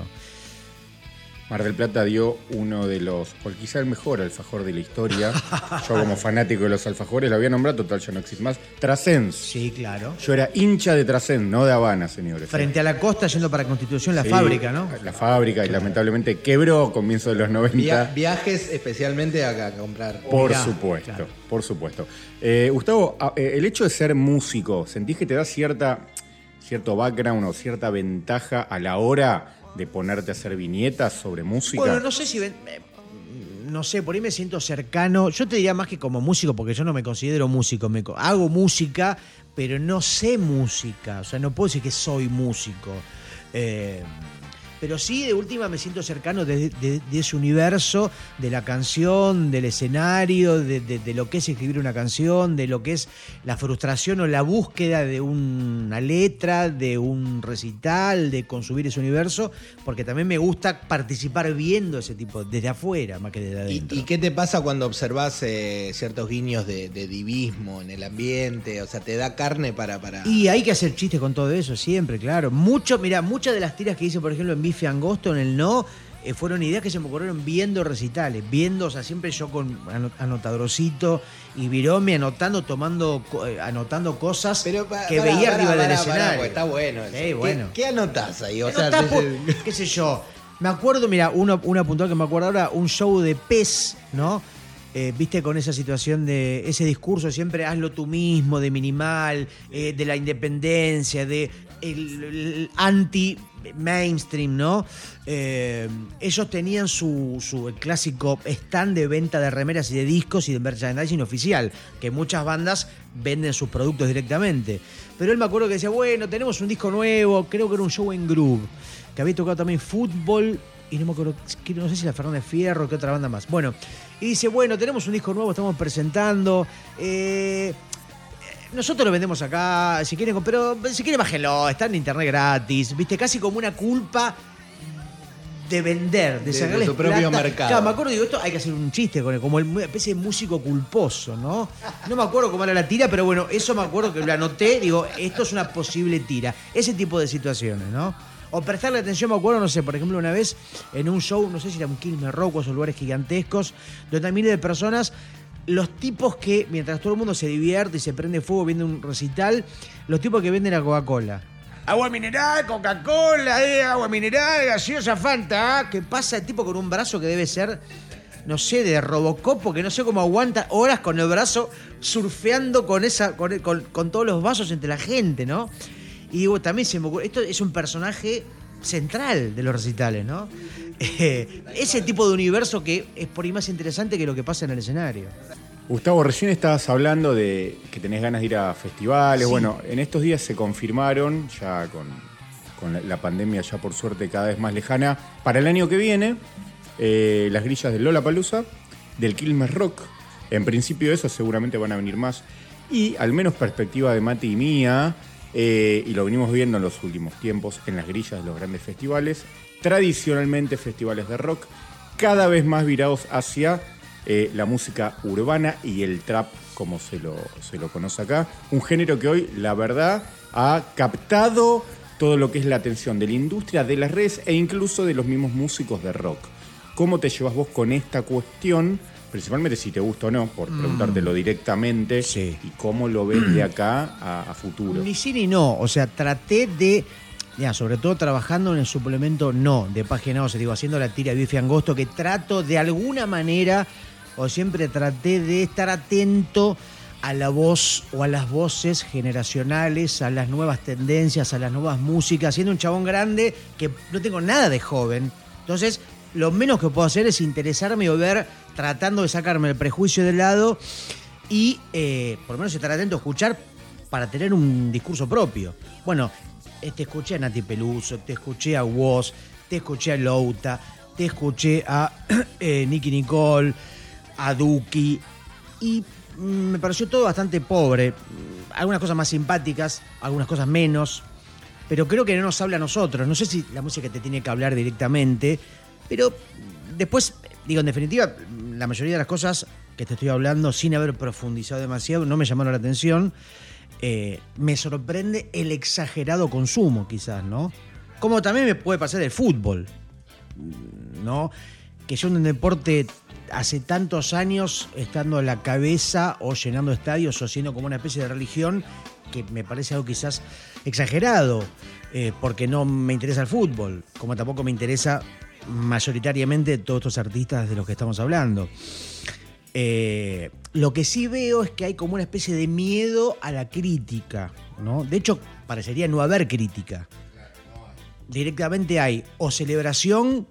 [SPEAKER 1] Mar del Plata dio uno de los, o quizá el mejor alfajor de la historia. Yo como fanático de los alfajores lo había nombrado, total ya no existe más. Trasens.
[SPEAKER 3] Sí, claro.
[SPEAKER 1] Yo era hincha de Trasens, no de Habana, señores.
[SPEAKER 3] Frente a la costa, yendo para Constitución, la
[SPEAKER 1] Sí,
[SPEAKER 3] fábrica, ¿no?
[SPEAKER 1] La fábrica y lamentablemente quebró a comienzos de los 90.
[SPEAKER 2] Via- viajes especialmente a, a comprar.
[SPEAKER 1] Por
[SPEAKER 3] Mirá,
[SPEAKER 1] supuesto,
[SPEAKER 3] claro.
[SPEAKER 1] por supuesto. Eh, Gustavo, a- eh, el hecho de ser músico, ¿sentís que te da cierta, cierto background o cierta ventaja a la hora de ponerte a hacer viñetas sobre música?
[SPEAKER 3] Bueno, no sé si. ven- eh, No sé, por ahí me siento cercano. Yo te diría más que como músico, porque yo no me considero músico. Me, hago música, pero no sé música. O sea, no puedo decir que soy músico. Eh, pero sí, de última me siento cercano de, de- de ese universo, de la canción, del escenario, de, lo que es escribir una canción, de lo que es la frustración o la búsqueda de una letra, de un recital, de consumir ese universo, porque también me gusta participar viendo ese tipo, desde afuera más que desde
[SPEAKER 2] ¿Y,
[SPEAKER 3] adentro.
[SPEAKER 2] y qué te pasa cuando observas eh, ciertos guiños de, de divismo en el ambiente? O sea, te da carne para... para...
[SPEAKER 3] Y hay que hacer chistes con todo eso, siempre, claro. Mucho, mira, muchas de las tiras que hice, por ejemplo, en Bife Angosto, en el No, eh, fueron ideas que se me ocurrieron viendo recitales, viendo, o sea, siempre yo con ano- anotadorcito y virome, anotando, tomando, eh, anotando cosas
[SPEAKER 2] Pero
[SPEAKER 3] que veía arriba del escenario.
[SPEAKER 2] está bueno. eso.
[SPEAKER 3] Sí,
[SPEAKER 2] ¿Qué-
[SPEAKER 3] bueno.
[SPEAKER 2] ¿Qué, anotás ahí? O sea,
[SPEAKER 3] qué sé yo. Me acuerdo, mira, uno, una puntual que me acuerdo ahora, un show de pez, ¿no? eh, viste, con esa situación de ese discurso siempre hazlo tú mismo, de minimal, eh, de la independencia, de el anti-mainstream, ¿no? Eh, ellos tenían su, clásico stand de venta de remeras y de discos y de merchandising oficial, que muchas bandas venden sus productos directamente. Pero él me acuerdo que decía, bueno, tenemos un disco nuevo, creo que era un show en Groove, que había tocado también fútbol y no me acuerdo, no sé si la Fernández Fierro, qué otra banda más. Bueno, y dice, bueno, tenemos un disco nuevo, estamos presentando. eh, nosotros lo vendemos acá, si quieren, pero si quieren bájenlo, está en internet gratis, viste, casi como una culpa de vender, de,
[SPEAKER 2] De- de
[SPEAKER 3] sacarles
[SPEAKER 2] su propio
[SPEAKER 3] plata.
[SPEAKER 2] mercado.
[SPEAKER 3] Claro, me acuerdo, digo, esto hay que hacer un chiste con él, como el- una especie de músico culposo, ¿no? No me acuerdo cómo era la tira, pero bueno, eso me acuerdo que lo anoté, digo, esto es una posible tira. Ese tipo de situaciones, ¿no? O prestarle atención, me acuerdo, no sé, por ejemplo, una vez en un show, no sé si era un Quilmes Rock o esos lugares gigantescos, donde hay miles de personas, los tipos que, mientras todo el mundo se divierte y se prende fuego viendo un recital, los tipos que venden la Coca-Cola. Agua mineral, Coca-Cola, eh, agua mineral, gaseosa Fanta. ¿ah? ¿Qué pasa el tipo con un brazo que debe ser, no sé, de Robocop, porque no sé cómo aguanta horas con el brazo surfeando con esa, con, con- con todos los vasos entre la gente, ¿no? Y digo, también se me ocurre, esto es un personaje central de los recitales, ¿no? Eh, ese tipo de universo que es por ahí más interesante que lo que pasa en el escenario.
[SPEAKER 1] Gustavo, recién estabas hablando de que tenés ganas de ir a festivales.
[SPEAKER 3] Sí.
[SPEAKER 1] Bueno, en estos días se confirmaron, ya con, con la, la pandemia ya por suerte cada vez más lejana, para el año que viene, eh, las grillas del Lola Palusa, del Quilmes Rock. En principio eso seguramente van a venir más. Y al menos perspectiva de Mati y mía, eh, y lo venimos viendo en los últimos tiempos en las grillas de los grandes festivales, tradicionalmente festivales de rock, cada vez más virados hacia eh, la música urbana y el trap, como se lo, se lo conoce acá. Un género que hoy, la verdad, ha captado todo lo que es la atención de la industria, de las redes e incluso de los mismos músicos de rock. ¿Cómo te llevas vos con esta cuestión? Principalmente si te gusta o no, por preguntártelo directamente.
[SPEAKER 3] Sí.
[SPEAKER 1] Y cómo lo ves de acá a, a futuro.
[SPEAKER 3] Ni sí ni no. O sea, traté de. Ya, sobre todo trabajando en el suplemento no de página 11, digo, haciendo la tira bife angosto, que trato de alguna manera, o siempre traté de estar atento a la voz o a las voces generacionales, a las nuevas tendencias, a las nuevas músicas, siendo un chabón grande que no tengo nada de joven. Entonces, lo menos que puedo hacer es interesarme o ver, tratando de sacarme el prejuicio de lado y eh, por lo menos estar atento a escuchar para tener un discurso propio. Bueno, te escuché a Nati Peluso, te escuché a Woz, te escuché a Louta, te escuché a eh, Nicky Nicole, a Duki y mm, me pareció todo bastante pobre. Mm, Algunas cosas más simpáticas, algunas cosas menos, pero creo que no nos habla a nosotros. No sé si la música te tiene que hablar directamente, pero después, digo, en definitiva, la mayoría de las cosas que te estoy hablando, sin haber profundizado demasiado, no me llamaron la atención. Eh, me sorprende el exagerado consumo, quizás, ¿no? Como también me puede pasar el fútbol, ¿no? Que yo en un deporte hace tantos años estando a la cabeza o llenando estadios o siendo como una especie de religión que me parece algo quizás exagerado, eh, porque no me interesa el fútbol, como tampoco me interesa mayoritariamente todos estos artistas de los que estamos hablando. Eh, lo que sí veo es que hay como una especie de miedo a la crítica, ¿no? De hecho, parecería no haber crítica. Directamente hay o celebración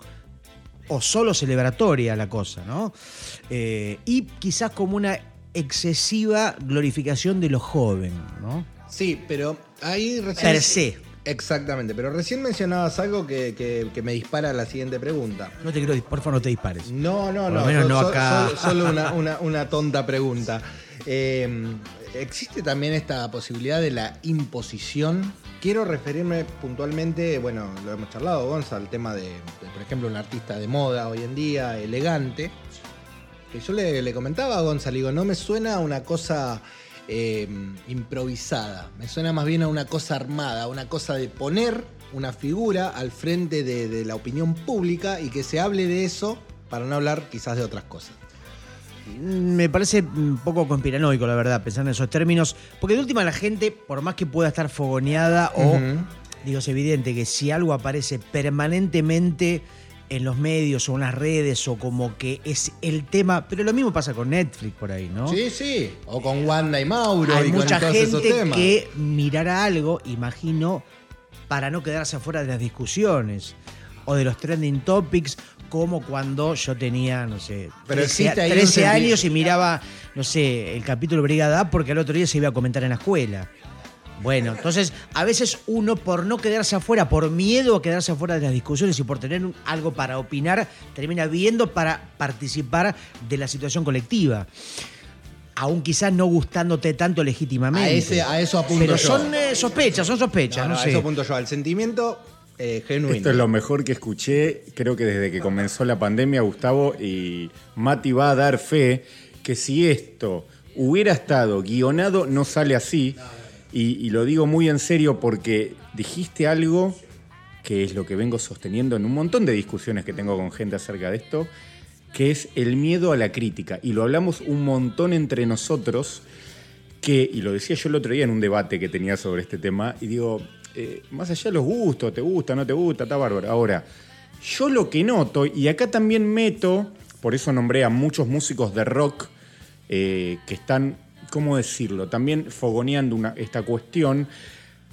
[SPEAKER 3] o solo celebratoria la cosa, ¿no? Eh, y quizás como una excesiva glorificación de lo joven, ¿no?
[SPEAKER 2] Sí, pero ahí recién.
[SPEAKER 3] Per se.
[SPEAKER 2] Exactamente, pero recién mencionabas algo que, que- que me dispara la siguiente pregunta.
[SPEAKER 3] No te quiero, por favor, no te dispares.
[SPEAKER 2] No, no,
[SPEAKER 3] Por lo
[SPEAKER 2] no.
[SPEAKER 3] menos
[SPEAKER 2] so-
[SPEAKER 3] no
[SPEAKER 2] so-
[SPEAKER 3] acá.
[SPEAKER 2] so- solo una, una- una tonta pregunta. Eh, ¿Existe también esta posibilidad de la imposición? Quiero referirme puntualmente, bueno, lo hemos charlado, Gonza, al tema de, de, por ejemplo, un artista de moda hoy en día, elegante. Que yo le, le comentaba a Gonza, le digo, no me suena a una cosa eh, improvisada, me suena más bien a una cosa armada, a una cosa de poner una figura al frente de, de la opinión pública y que se hable de eso para no hablar quizás de otras cosas.
[SPEAKER 3] Me parece un poco conspiranoico, la verdad, pensar en esos términos. Porque de última la gente, por más que pueda estar fogoneada o, digo, es evidente que si algo aparece permanentemente en los medios o en las redes o como que es el tema, pero lo mismo pasa con Netflix por ahí, ¿no?
[SPEAKER 2] Sí, sí. O con Wanda y Mauro
[SPEAKER 3] Hay
[SPEAKER 2] y
[SPEAKER 3] mucha
[SPEAKER 2] con todos esos
[SPEAKER 3] gente
[SPEAKER 2] temas.
[SPEAKER 3] que mirará algo, imagino, para no quedarse afuera de las discusiones o de los trending topics, como cuando yo tenía, no sé,
[SPEAKER 2] Pero
[SPEAKER 3] 13,
[SPEAKER 2] existe ahí un
[SPEAKER 3] 13
[SPEAKER 2] senti-
[SPEAKER 3] años y miraba, no sé, el capítulo Brigada porque al otro día se iba a comentar en la escuela. Bueno, entonces a veces uno por no quedarse afuera, por miedo a quedarse afuera de las discusiones y por tener un- algo para opinar, termina viendo para participar de la situación colectiva. Aún quizás no gustándote tanto legítimamente.
[SPEAKER 2] A ese- a eso apunto
[SPEAKER 3] Pero
[SPEAKER 2] yo.
[SPEAKER 3] son eh, sospechas, son sospechas,
[SPEAKER 2] No,
[SPEAKER 3] no,
[SPEAKER 2] no, a
[SPEAKER 3] sé.
[SPEAKER 2] eso apunto yo. Al sentimiento eh, genuino.
[SPEAKER 1] Esto es lo mejor que escuché, creo que desde que comenzó la pandemia, Gustavo, y Mati va a dar fe que si esto hubiera estado guionado, no sale así. Y, lo digo muy en serio porque dijiste algo que es lo que vengo sosteniendo en un montón de discusiones que tengo con gente acerca de esto, que es el miedo a la crítica. Y lo hablamos un montón entre nosotros que, y lo decía yo el otro día en un debate que tenía sobre este tema, y digo, eh, más allá de los gustos, te gusta, no te gusta, está bárbaro. Ahora, yo lo que noto, y acá también meto, por eso nombré a muchos músicos de rock eh, que están, ¿cómo decirlo?, también fogoneando esta cuestión.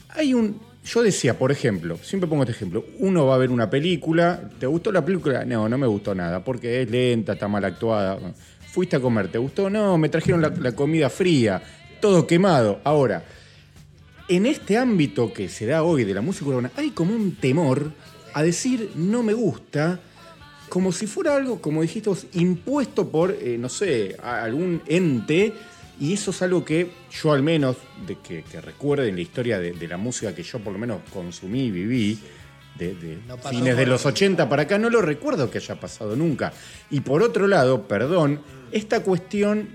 [SPEAKER 1] Hay un. Yo decía, por ejemplo, siempre pongo este ejemplo, uno va a ver una película, ¿te gustó la película? No, no me gustó nada, porque es lenta, está mal actuada. Fuiste a comer, ¿te gustó? No, me trajeron la, comida fría, todo quemado. Ahora, en este ámbito que se da hoy de la música urbana, hay como un temor a decir no me gusta, como si fuera algo, como dijiste vos, impuesto por, eh, no sé, algún ente, y eso es algo que yo al menos, de que, que recuerde en la historia de, de la música que yo por lo menos consumí y viví, de, de
[SPEAKER 2] No
[SPEAKER 1] fines de los 80 para acá, no lo recuerdo que haya pasado nunca. Y por otro lado, perdón, esta cuestión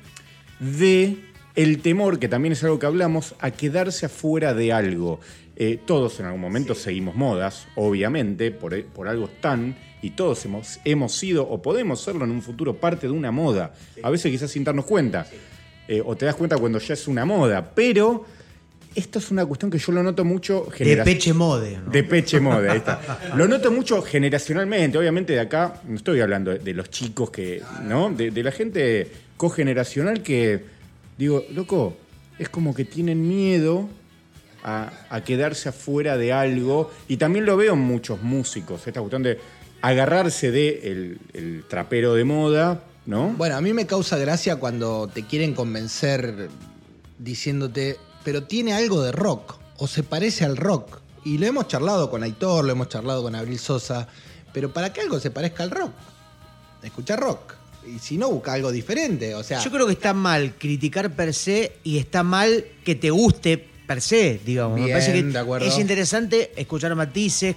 [SPEAKER 1] de el temor, que también es algo que hablamos, a quedarse afuera de algo. Eh, todos en algún momento seguimos modas, obviamente, por, por algo están, y todos hemos, hemos sido o podemos serlo en un futuro parte de una moda. A veces quizás sin darnos cuenta. Eh, o te das cuenta cuando ya es una moda, pero esto es una cuestión que yo lo noto mucho
[SPEAKER 3] De peche mode. ¿no?
[SPEAKER 1] de Peche Mode, ahí está. Lo noto mucho generacionalmente, obviamente de acá, no estoy hablando de, de los chicos que, ¿no? De, de la gente cogeneracional que, digo, loco, es como que tienen miedo a, a quedarse afuera de algo. Y también lo veo en muchos músicos, esta cuestión de agarrarse de el, el trapero de moda, ¿no?
[SPEAKER 2] Bueno, a mí me causa gracia cuando te quieren convencer diciéndote, pero tiene algo de rock o se parece al rock. Y lo hemos charlado con Aitor, lo hemos charlado con Abril Sosa, pero para que algo se parezca al rock, escucha rock. Y si no, busca algo diferente. O sea,
[SPEAKER 3] Yo creo que está mal criticar per se y está mal que te guste per se, digamos. Me
[SPEAKER 2] Bien,
[SPEAKER 3] parece que
[SPEAKER 2] de acuerdo.
[SPEAKER 3] es interesante escuchar matices,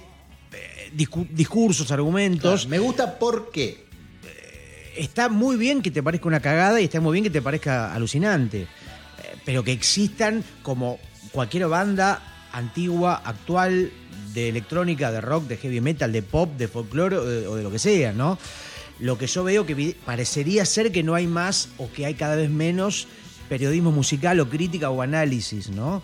[SPEAKER 3] eh, discu- discursos, argumentos.
[SPEAKER 2] me gusta porque.
[SPEAKER 3] Está muy bien que te parezca una cagada y está muy bien que te parezca alucinante. Eh, Pero que existan como cualquier banda antigua, actual, de electrónica, de rock, de heavy metal, de pop, de folclore o de, o de lo que sea, ¿no? Lo que yo veo que parecería ser que no hay más o que hay cada vez menos periodismo musical o crítica o análisis, ¿no?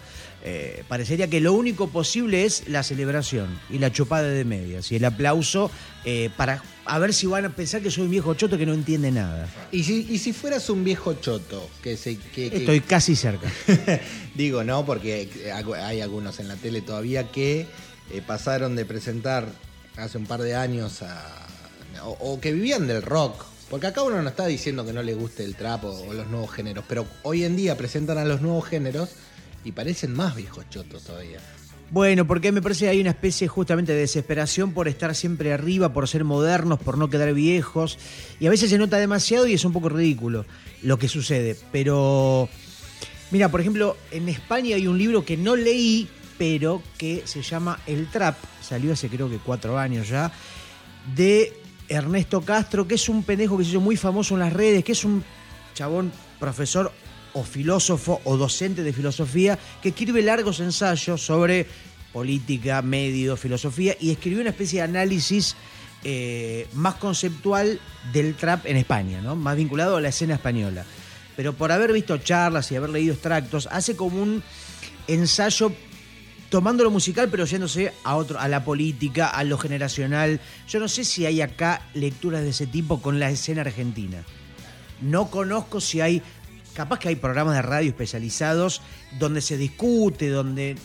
[SPEAKER 3] Eh, parecería que lo único posible es la celebración y la chupada de medias y el aplauso eh, para a ver si van a pensar que soy un viejo choto que no entiende nada.
[SPEAKER 2] Y si, y si fueras un viejo choto, que se. Que, que-
[SPEAKER 3] Estoy casi cerca.
[SPEAKER 2] Digo, no, porque hay algunos en la tele todavía que eh, pasaron de presentar hace un par de años a. O, o que vivían del rock. Porque acá uno no está diciendo que no le guste el trap o, o los nuevos géneros, pero hoy en día presentan a los nuevos géneros y parecen más viejos chotos todavía.
[SPEAKER 3] Bueno, porque me parece que hay una especie justamente de desesperación por estar siempre arriba, por ser modernos, por no quedar viejos. Y a veces se nota demasiado y es un poco ridículo lo que sucede. Pero, mira, por ejemplo, en España hay un libro que no leí, pero que se llama El Trap. Salió hace creo que cuatro años ya. De Ernesto Castro, que es un pendejo que se hizo muy famoso en las redes, que es un chabón profesor o filósofo o docente de filosofía que escribe largos ensayos sobre política, medios, filosofía y escribió una especie de análisis eh, más conceptual del trap en España, ¿no? más vinculado a la escena española. Pero por haber visto charlas y haber leído extractos, hace como un ensayo tomando lo musical, pero yéndose a otro, a la política, a lo generacional. Yo no sé si hay acá lecturas de ese tipo con la escena argentina. No conozco si hay. Capaz que hay programas de radio especializados donde se discute, donde.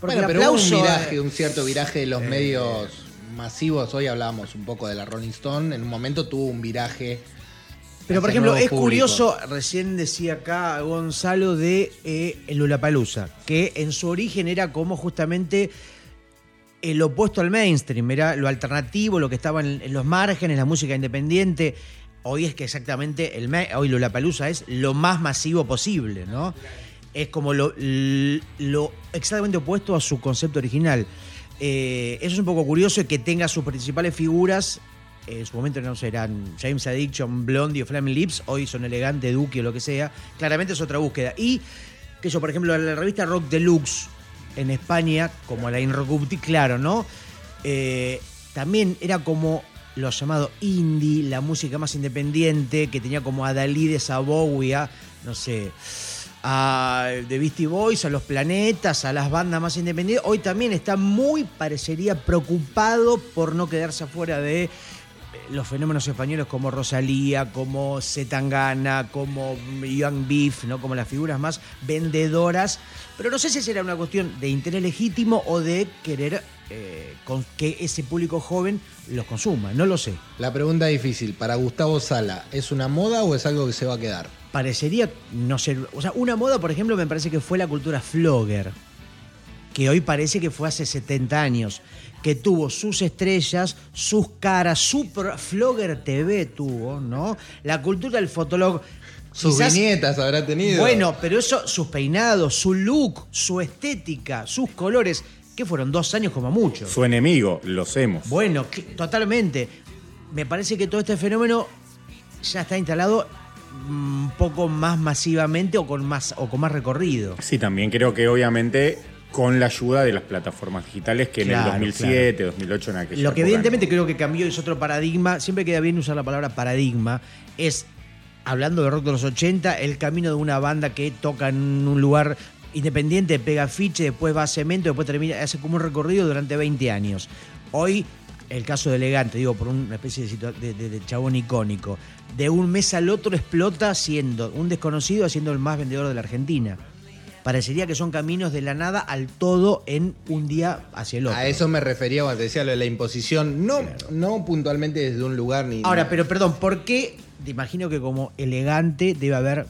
[SPEAKER 2] Porque bueno, pero hubo un viraje, un cierto viraje de los eh, medios masivos. Hoy hablábamos un poco de la Rolling Stone. En un momento tuvo un viraje.
[SPEAKER 3] Pero por ejemplo, es curioso, recién decía acá Gonzalo de eh, el Lulapalooza, que en su origen era como justamente el opuesto al mainstream, era lo alternativo, lo que estaba en, en los márgenes, la música independiente hoy es que exactamente el hoy Lollapalooza es lo más masivo posible, ¿no? Es como lo, exactamente opuesto a su concepto original. Eh, eso es un poco curioso que tenga sus principales figuras. En su momento no sé, eran James Addiction, Blondie o Flaming Lips, hoy son Elegante, Duque o lo que sea. Claramente es otra búsqueda. Y que yo, por ejemplo, la revista Rock Deluxe en España, como la Inrocupti, claro, ¿no? Eh, también era como lo llamado indie, la música más independiente, que tenía como a Dalí de Bowie, no sé, a The Beastie Boys, a los planetas, a las bandas más independientes. Hoy también está muy, parecería, preocupado por no quedarse afuera de los fenómenos españoles como Rosalía, como Zetangana, como Young Beef, ¿no? como las figuras más vendedoras. Pero no sé si será una cuestión de interés legítimo o de querer eh, que ese público joven los consuma, no lo sé.
[SPEAKER 2] La pregunta difícil, para Gustavo Sala, ¿es una moda o es algo que se va a quedar?
[SPEAKER 3] Parecería no ser, o sea, una moda, por ejemplo, me parece que fue la cultura flogger, que hoy parece que fue hace 70 años que tuvo sus estrellas, sus caras, su Flogger TV tuvo, ¿no? La cultura del fotólogo.
[SPEAKER 2] Sus viñetas habrá tenido.
[SPEAKER 3] Bueno, pero eso, sus peinados, su look, su estética, sus colores, que fueron dos años como mucho.
[SPEAKER 1] Su enemigo, lo hemos.
[SPEAKER 3] Bueno, totalmente. Me parece que todo este fenómeno ya está instalado un poco más masivamente o con más, o con más recorrido.
[SPEAKER 1] Sí, también creo que obviamente con la ayuda de las plataformas digitales que en el 2007, 2008 en aquella
[SPEAKER 3] Lo que evidentemente creo que cambió es otro paradigma, siempre queda bien usar la palabra paradigma, es, hablando de rock de los 80, el camino de una banda que toca en un lugar independiente, pega fiche, después va a cemento, después termina, hace como un recorrido durante 20 años. Hoy, el caso de Elegante, digo, por una especie de, de, de chabón icónico, de un mes al otro explota siendo un desconocido, siendo el más vendedor de la Argentina parecería que son caminos de la nada al todo en un día hacia el otro.
[SPEAKER 2] A eso me refería cuando te decía lo de la imposición, no, no puntualmente desde un lugar ni.
[SPEAKER 3] Ahora, pero perdón, ¿por qué? Te imagino que como elegante debe haber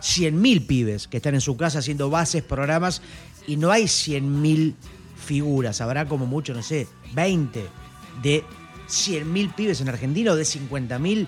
[SPEAKER 3] 100.000 pibes que están en su casa haciendo bases, programas, y no hay 100.000 figuras. Habrá como mucho, no sé, 20 de 100.000 pibes en Argentina o de 50.000.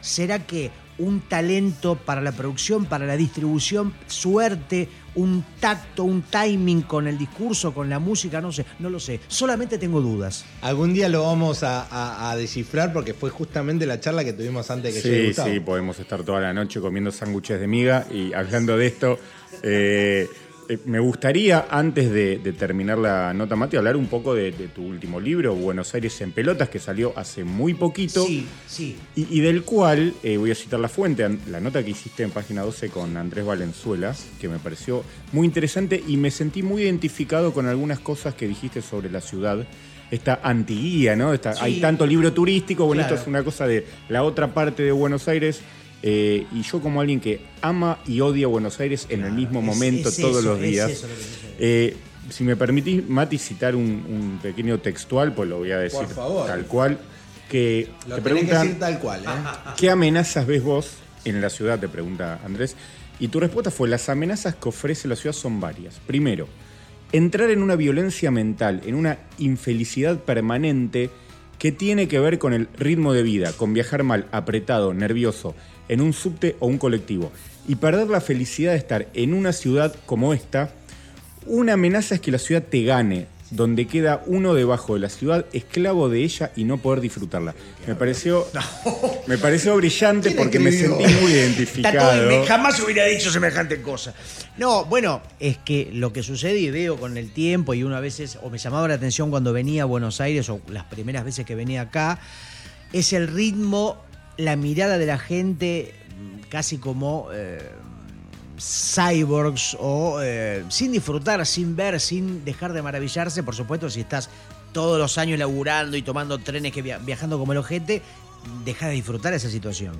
[SPEAKER 3] ¿Será que un talento para la producción, para la distribución, suerte, un tacto, un timing con el discurso, con la música, no sé, no lo sé. Solamente tengo dudas.
[SPEAKER 2] Algún día lo vamos a, descifrar porque fue justamente la charla que tuvimos antes de
[SPEAKER 1] que Sí, sí, podemos estar toda la noche comiendo sándwiches de miga y hablando de esto. Eh, eh, me gustaría, antes de, terminar la nota, Mati, hablar un poco de, tu último libro, Buenos Aires en Pelotas, que salió hace muy poquito.
[SPEAKER 3] Sí, sí.
[SPEAKER 1] Y, del cual, eh, voy a citar la fuente, la nota que hiciste en página 12 con Andrés Valenzuela, que me pareció muy interesante y me sentí muy identificado con algunas cosas que dijiste sobre la ciudad esta antiguía, ¿no? Hay tanto libro turístico, bueno, esto es una cosa de la otra parte de Buenos Aires. Eh, y yo como alguien que ama y odia Buenos Aires en el mismo momento todos los días, eh, si me permitís, Mati, citar un, pequeño textual, pues lo voy a decir tal cual, que
[SPEAKER 2] te preguntan, tal cual, ¿eh?
[SPEAKER 1] ¿qué amenazas ves vos en la ciudad? Te pregunta Andrés. Y tu respuesta fue, las amenazas que ofrece la ciudad son varias. Primero, entrar en una violencia mental, en una infelicidad permanente que tiene que ver con el ritmo de vida, con viajar mal, apretado, nervioso, en un subte o un colectivo. Y perder la felicidad de estar en una ciudad como esta, una amenaza es que la ciudad te gane, donde queda uno debajo de la ciudad, esclavo de ella y no poder disfrutarla. Me pareció, me pareció brillante porque me sentí muy identificado.
[SPEAKER 3] jamás hubiera dicho semejante cosa. No, bueno, es que lo que sucede y veo con el tiempo, y una veces, o me llamaba la atención cuando venía a Buenos Aires, o las primeras veces que venía acá, es el ritmo la mirada de la gente casi como, eh, cyborgs o eh, sin disfrutar, sin ver, sin dejar de maravillarse, por supuesto, si estás todos los años laburando y tomando trenes que via- viajando como el ojete, deja de disfrutar esa situación.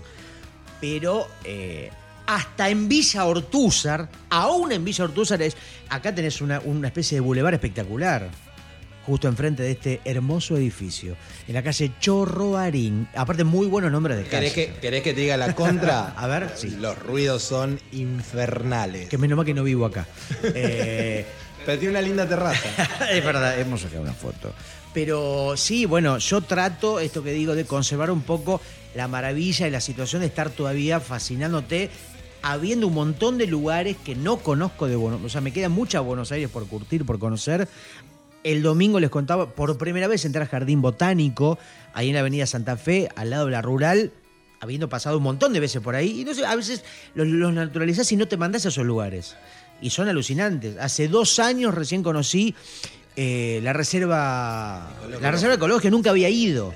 [SPEAKER 3] Pero eh, hasta en Villa Ortúzar, aún en Villa Ortúzar, es, acá tenés una, una especie de bulevar espectacular. Justo enfrente de este hermoso edificio, en la calle Chorroarín. Aparte, muy buenos nombres de
[SPEAKER 2] ¿Querés
[SPEAKER 3] calle.
[SPEAKER 2] que, ¿Querés que te diga la contra?
[SPEAKER 3] A ver, sí.
[SPEAKER 2] Los ruidos son infernales.
[SPEAKER 3] Que menos mal que no vivo acá. Eh,
[SPEAKER 2] Pero tiene una linda terraza.
[SPEAKER 3] es verdad, hemos sacado una foto. Pero sí, bueno, yo trato, esto que digo, de conservar un poco la maravilla y la situación de estar todavía fascinándote, habiendo un montón de lugares que no conozco de Buenos O sea, me queda mucha Buenos Aires por curtir, por conocer. El domingo les contaba, por primera vez entré al Jardín Botánico, ahí en la Avenida Santa Fe, al lado de la Rural, habiendo pasado un montón de veces por ahí. Y no sé, a veces los, los naturalizás y no te mandás a esos lugares. Y son alucinantes. Hace dos años recién conocí eh, la reserva. La reserva ecológica, nunca había ido.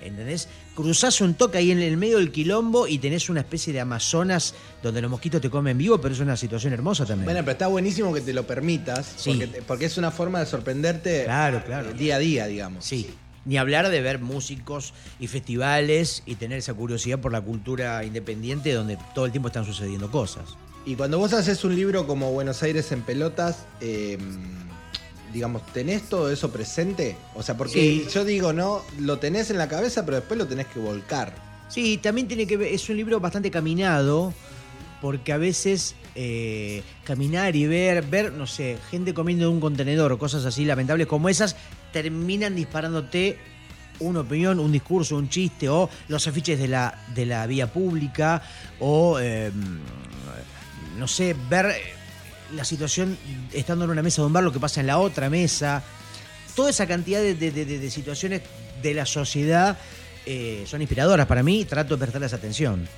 [SPEAKER 3] ¿Entendés? Cruzás un toque ahí en el medio del quilombo y tenés una especie de Amazonas donde los mosquitos te comen vivo, pero es una situación hermosa también.
[SPEAKER 2] Bueno, pero está buenísimo que te lo permitas.
[SPEAKER 3] Sí.
[SPEAKER 2] Porque, te- porque es una forma de sorprenderte
[SPEAKER 3] Claro, claro.
[SPEAKER 2] eh, día a día, digamos.
[SPEAKER 3] Sí. Ni hablar de ver músicos y festivales y tener esa curiosidad por la cultura independiente donde todo el tiempo están sucediendo cosas.
[SPEAKER 2] Y cuando vos haces un libro como Buenos Aires en pelotas, eh, digamos, ¿tenés todo eso presente? O sea, porque
[SPEAKER 3] Sí.
[SPEAKER 2] yo digo, ¿no? Lo tenés en la cabeza, pero después lo tenés que volcar.
[SPEAKER 3] Sí, también tiene que ver, es un libro bastante caminado, porque a veces eh, caminar y ver, ver, no sé, gente comiendo en un contenedor o cosas así lamentables como esas, terminan disparándote una opinión, un discurso, un chiste, o los afiches de la, de la vía pública, o eh, no sé, ver la situación estando en una mesa de un bar, lo que pasa en la otra mesa. Toda esa cantidad de, de- de- de situaciones de la sociedad eh, son inspiradoras para mí y trato de prestarles atención.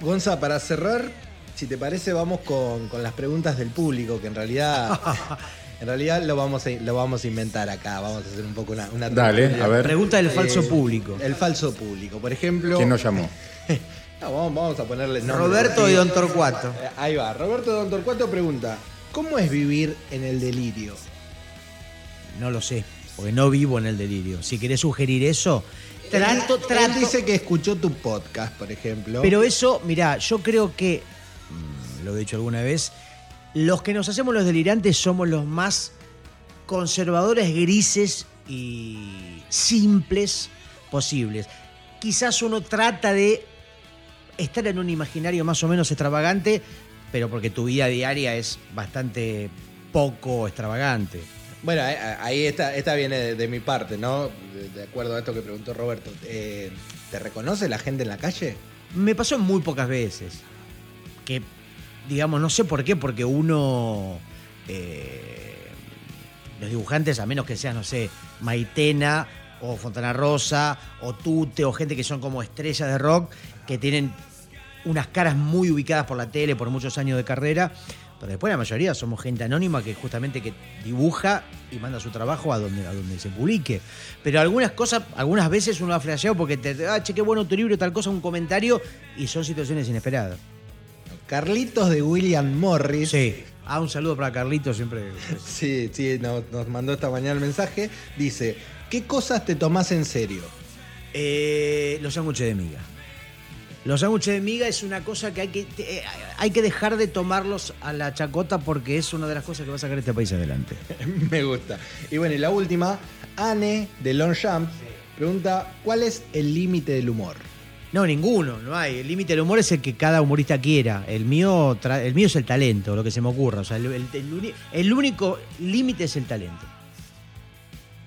[SPEAKER 2] Gonza, para cerrar, si te parece, vamos con, con las preguntas del público, que en realidad, en realidad lo vamos, a, lo vamos a inventar acá. Vamos a hacer un poco una, una
[SPEAKER 1] Dale, a ver.
[SPEAKER 3] Pregunta del
[SPEAKER 2] Eh,
[SPEAKER 3] falso público.
[SPEAKER 2] El falso público. Por ejemplo.
[SPEAKER 1] ¿Quién nos llamó?
[SPEAKER 2] No, vamos, vamos a ponerle nombre.
[SPEAKER 3] Roberto y Don Torcuato.
[SPEAKER 2] Eh, Ahí va. Roberto Don Torcuato pregunta: ¿Cómo es vivir en el delirio?
[SPEAKER 3] No lo sé, porque no vivo en el delirio. Si querés sugerir eso, trato, trato.
[SPEAKER 2] Él dice que escuchó tu podcast, por ejemplo.
[SPEAKER 3] Pero eso, mirá, yo creo que, mm, lo he dicho alguna vez, los que nos hacemos los delirantes somos los más conservadores, grises y simples posibles. Quizás uno trata de estar en un imaginario más o menos extravagante, pero porque tu vida diaria es bastante poco extravagante.
[SPEAKER 2] Bueno, ahí- ahí esta, esta viene de, de mi parte, ¿no? De, acuerdo a esto que preguntó Roberto. Eh, ¿Te reconoce la gente en la calle?
[SPEAKER 3] Me pasó muy pocas veces. Que, digamos, no sé por qué, porque uno. eh, los dibujantes, a menos que sean, no sé, Maitena o Fontana Rosa o Tute o gente que son como estrellas de rock, que tienen unas caras muy ubicadas por la tele por muchos años de carrera. Pero después la mayoría somos gente anónima que justamente que dibuja y manda su trabajo a donde, a donde se publique. Pero algunas cosas, algunas veces uno ha flasheado porque te, ah, che, qué bueno tu libro, tal cosa, un comentario, y son situaciones inesperadas.
[SPEAKER 2] Carlitos de William Morris.
[SPEAKER 3] Sí. Ah, un saludo para Carlito, siempre.
[SPEAKER 2] Sí, sí, nos, nos mandó esta mañana el mensaje. Dice: ¿Qué cosas te tomás en serio?
[SPEAKER 3] Eh, los sándwiches de miga. Los sándwiches de miga es una cosa que hay que, eh, hay que dejar de tomarlos a la chacota porque es una de las cosas que va a sacar este país adelante.
[SPEAKER 2] Me gusta. Y bueno, y la última, Anne de Longchamp pregunta: ¿Cuál es el límite del humor?
[SPEAKER 3] No, ninguno, no hay. El límite del humor es el que cada humorista quiera. El mío, el mío es el talento, lo que se me ocurra. O sea, el, el- el uni- el único límite es el talento.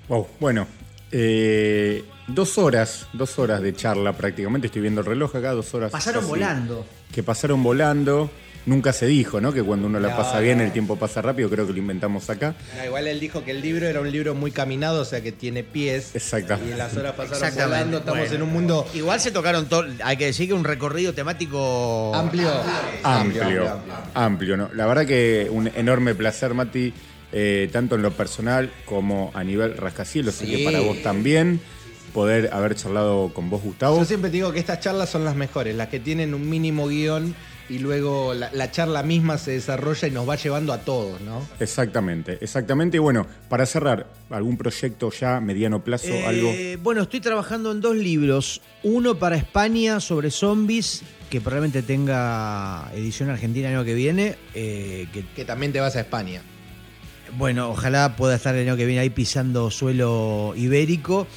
[SPEAKER 1] Wow, bueno, eh, dos horas, dos horas de charla prácticamente. Estoy viendo el reloj acá, dos horas.
[SPEAKER 3] Pasaron
[SPEAKER 1] casi,
[SPEAKER 3] volando.
[SPEAKER 1] Que pasaron volando. Nunca se dijo, ¿no? Que cuando uno la
[SPEAKER 2] No,
[SPEAKER 1] pasa bien,
[SPEAKER 2] no.
[SPEAKER 1] el tiempo pasa rápido. Creo que lo inventamos acá.
[SPEAKER 2] No, igual él dijo que el libro era un libro muy caminado, o sea que tiene pies.
[SPEAKER 1] Exactamente.
[SPEAKER 2] Y las horas pasaron volando. Estamos
[SPEAKER 3] Bueno.
[SPEAKER 2] en un mundo
[SPEAKER 3] Igual se tocaron todo. Hay que decir que un recorrido temático.
[SPEAKER 2] amplio.
[SPEAKER 1] Amplio, amplio, ¿no? La verdad que un enorme placer, Mati, eh, tanto en lo personal como a nivel rascacielos, sé
[SPEAKER 2] Sí.
[SPEAKER 1] que para vos también, poder haber charlado con vos, Gustavo.
[SPEAKER 2] Yo siempre te digo que estas charlas son las mejores, las que tienen un mínimo guion y luego la, la charla misma se desarrolla y nos va llevando a todos, ¿no?
[SPEAKER 1] Exactamente, exactamente. Y bueno, para cerrar, ¿algún proyecto ya mediano plazo?
[SPEAKER 3] Eh,
[SPEAKER 1] algo.
[SPEAKER 3] Bueno, estoy trabajando en dos libros. Uno para España sobre zombies, que probablemente tenga edición argentina el año que viene. eh, que,
[SPEAKER 2] Que también te vas a España.
[SPEAKER 3] bueno, ojalá pueda estar el año que viene ahí pisando suelo ibérico.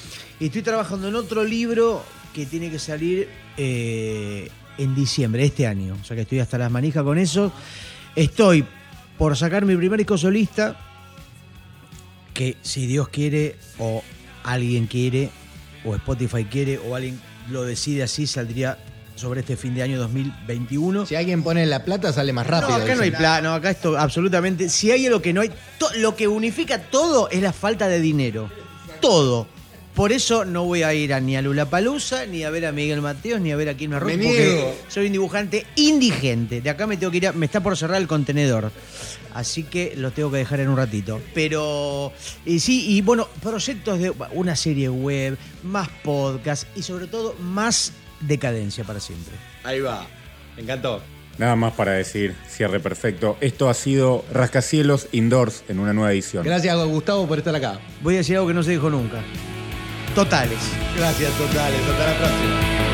[SPEAKER 3] Y estoy trabajando en otro libro que tiene que salir eh, en diciembre, este año. O sea que estoy hasta las manijas con eso. Estoy por sacar mi primer disco solista, que si Dios quiere, o alguien quiere, o Spotify quiere, o alguien lo decide así, saldría sobre este fin de año 2021.
[SPEAKER 2] Si alguien pone la plata, sale más rápido.
[SPEAKER 3] No, acá no hay
[SPEAKER 2] dicen.
[SPEAKER 3] plano, acá esto absolutamente. Si hay algo que no hay, lo que unifica todo es la falta de dinero. Todo. Por eso no voy a ir a ni a Lula Palusa, ni a ver a Miguel Mateos, ni a ver a Kim Arroz,
[SPEAKER 2] Me
[SPEAKER 3] porque
[SPEAKER 2] niego.
[SPEAKER 3] soy un dibujante indigente. De acá me tengo que ir, a- me está por cerrar el contenedor. Así que lo tengo que dejar en un ratito. Pero y sí, y bueno, proyectos de una serie web, más podcast y sobre todo más decadencia para siempre.
[SPEAKER 2] Ahí va. Me encantó.
[SPEAKER 1] Nada más para decir, cierre perfecto. Esto ha sido Rascacielos Indoors en una nueva edición.
[SPEAKER 2] Gracias, Gustavo, por estar acá.
[SPEAKER 3] Voy a decir algo que no se dijo nunca. Totales.
[SPEAKER 2] Gracias, totales. Hasta la próxima.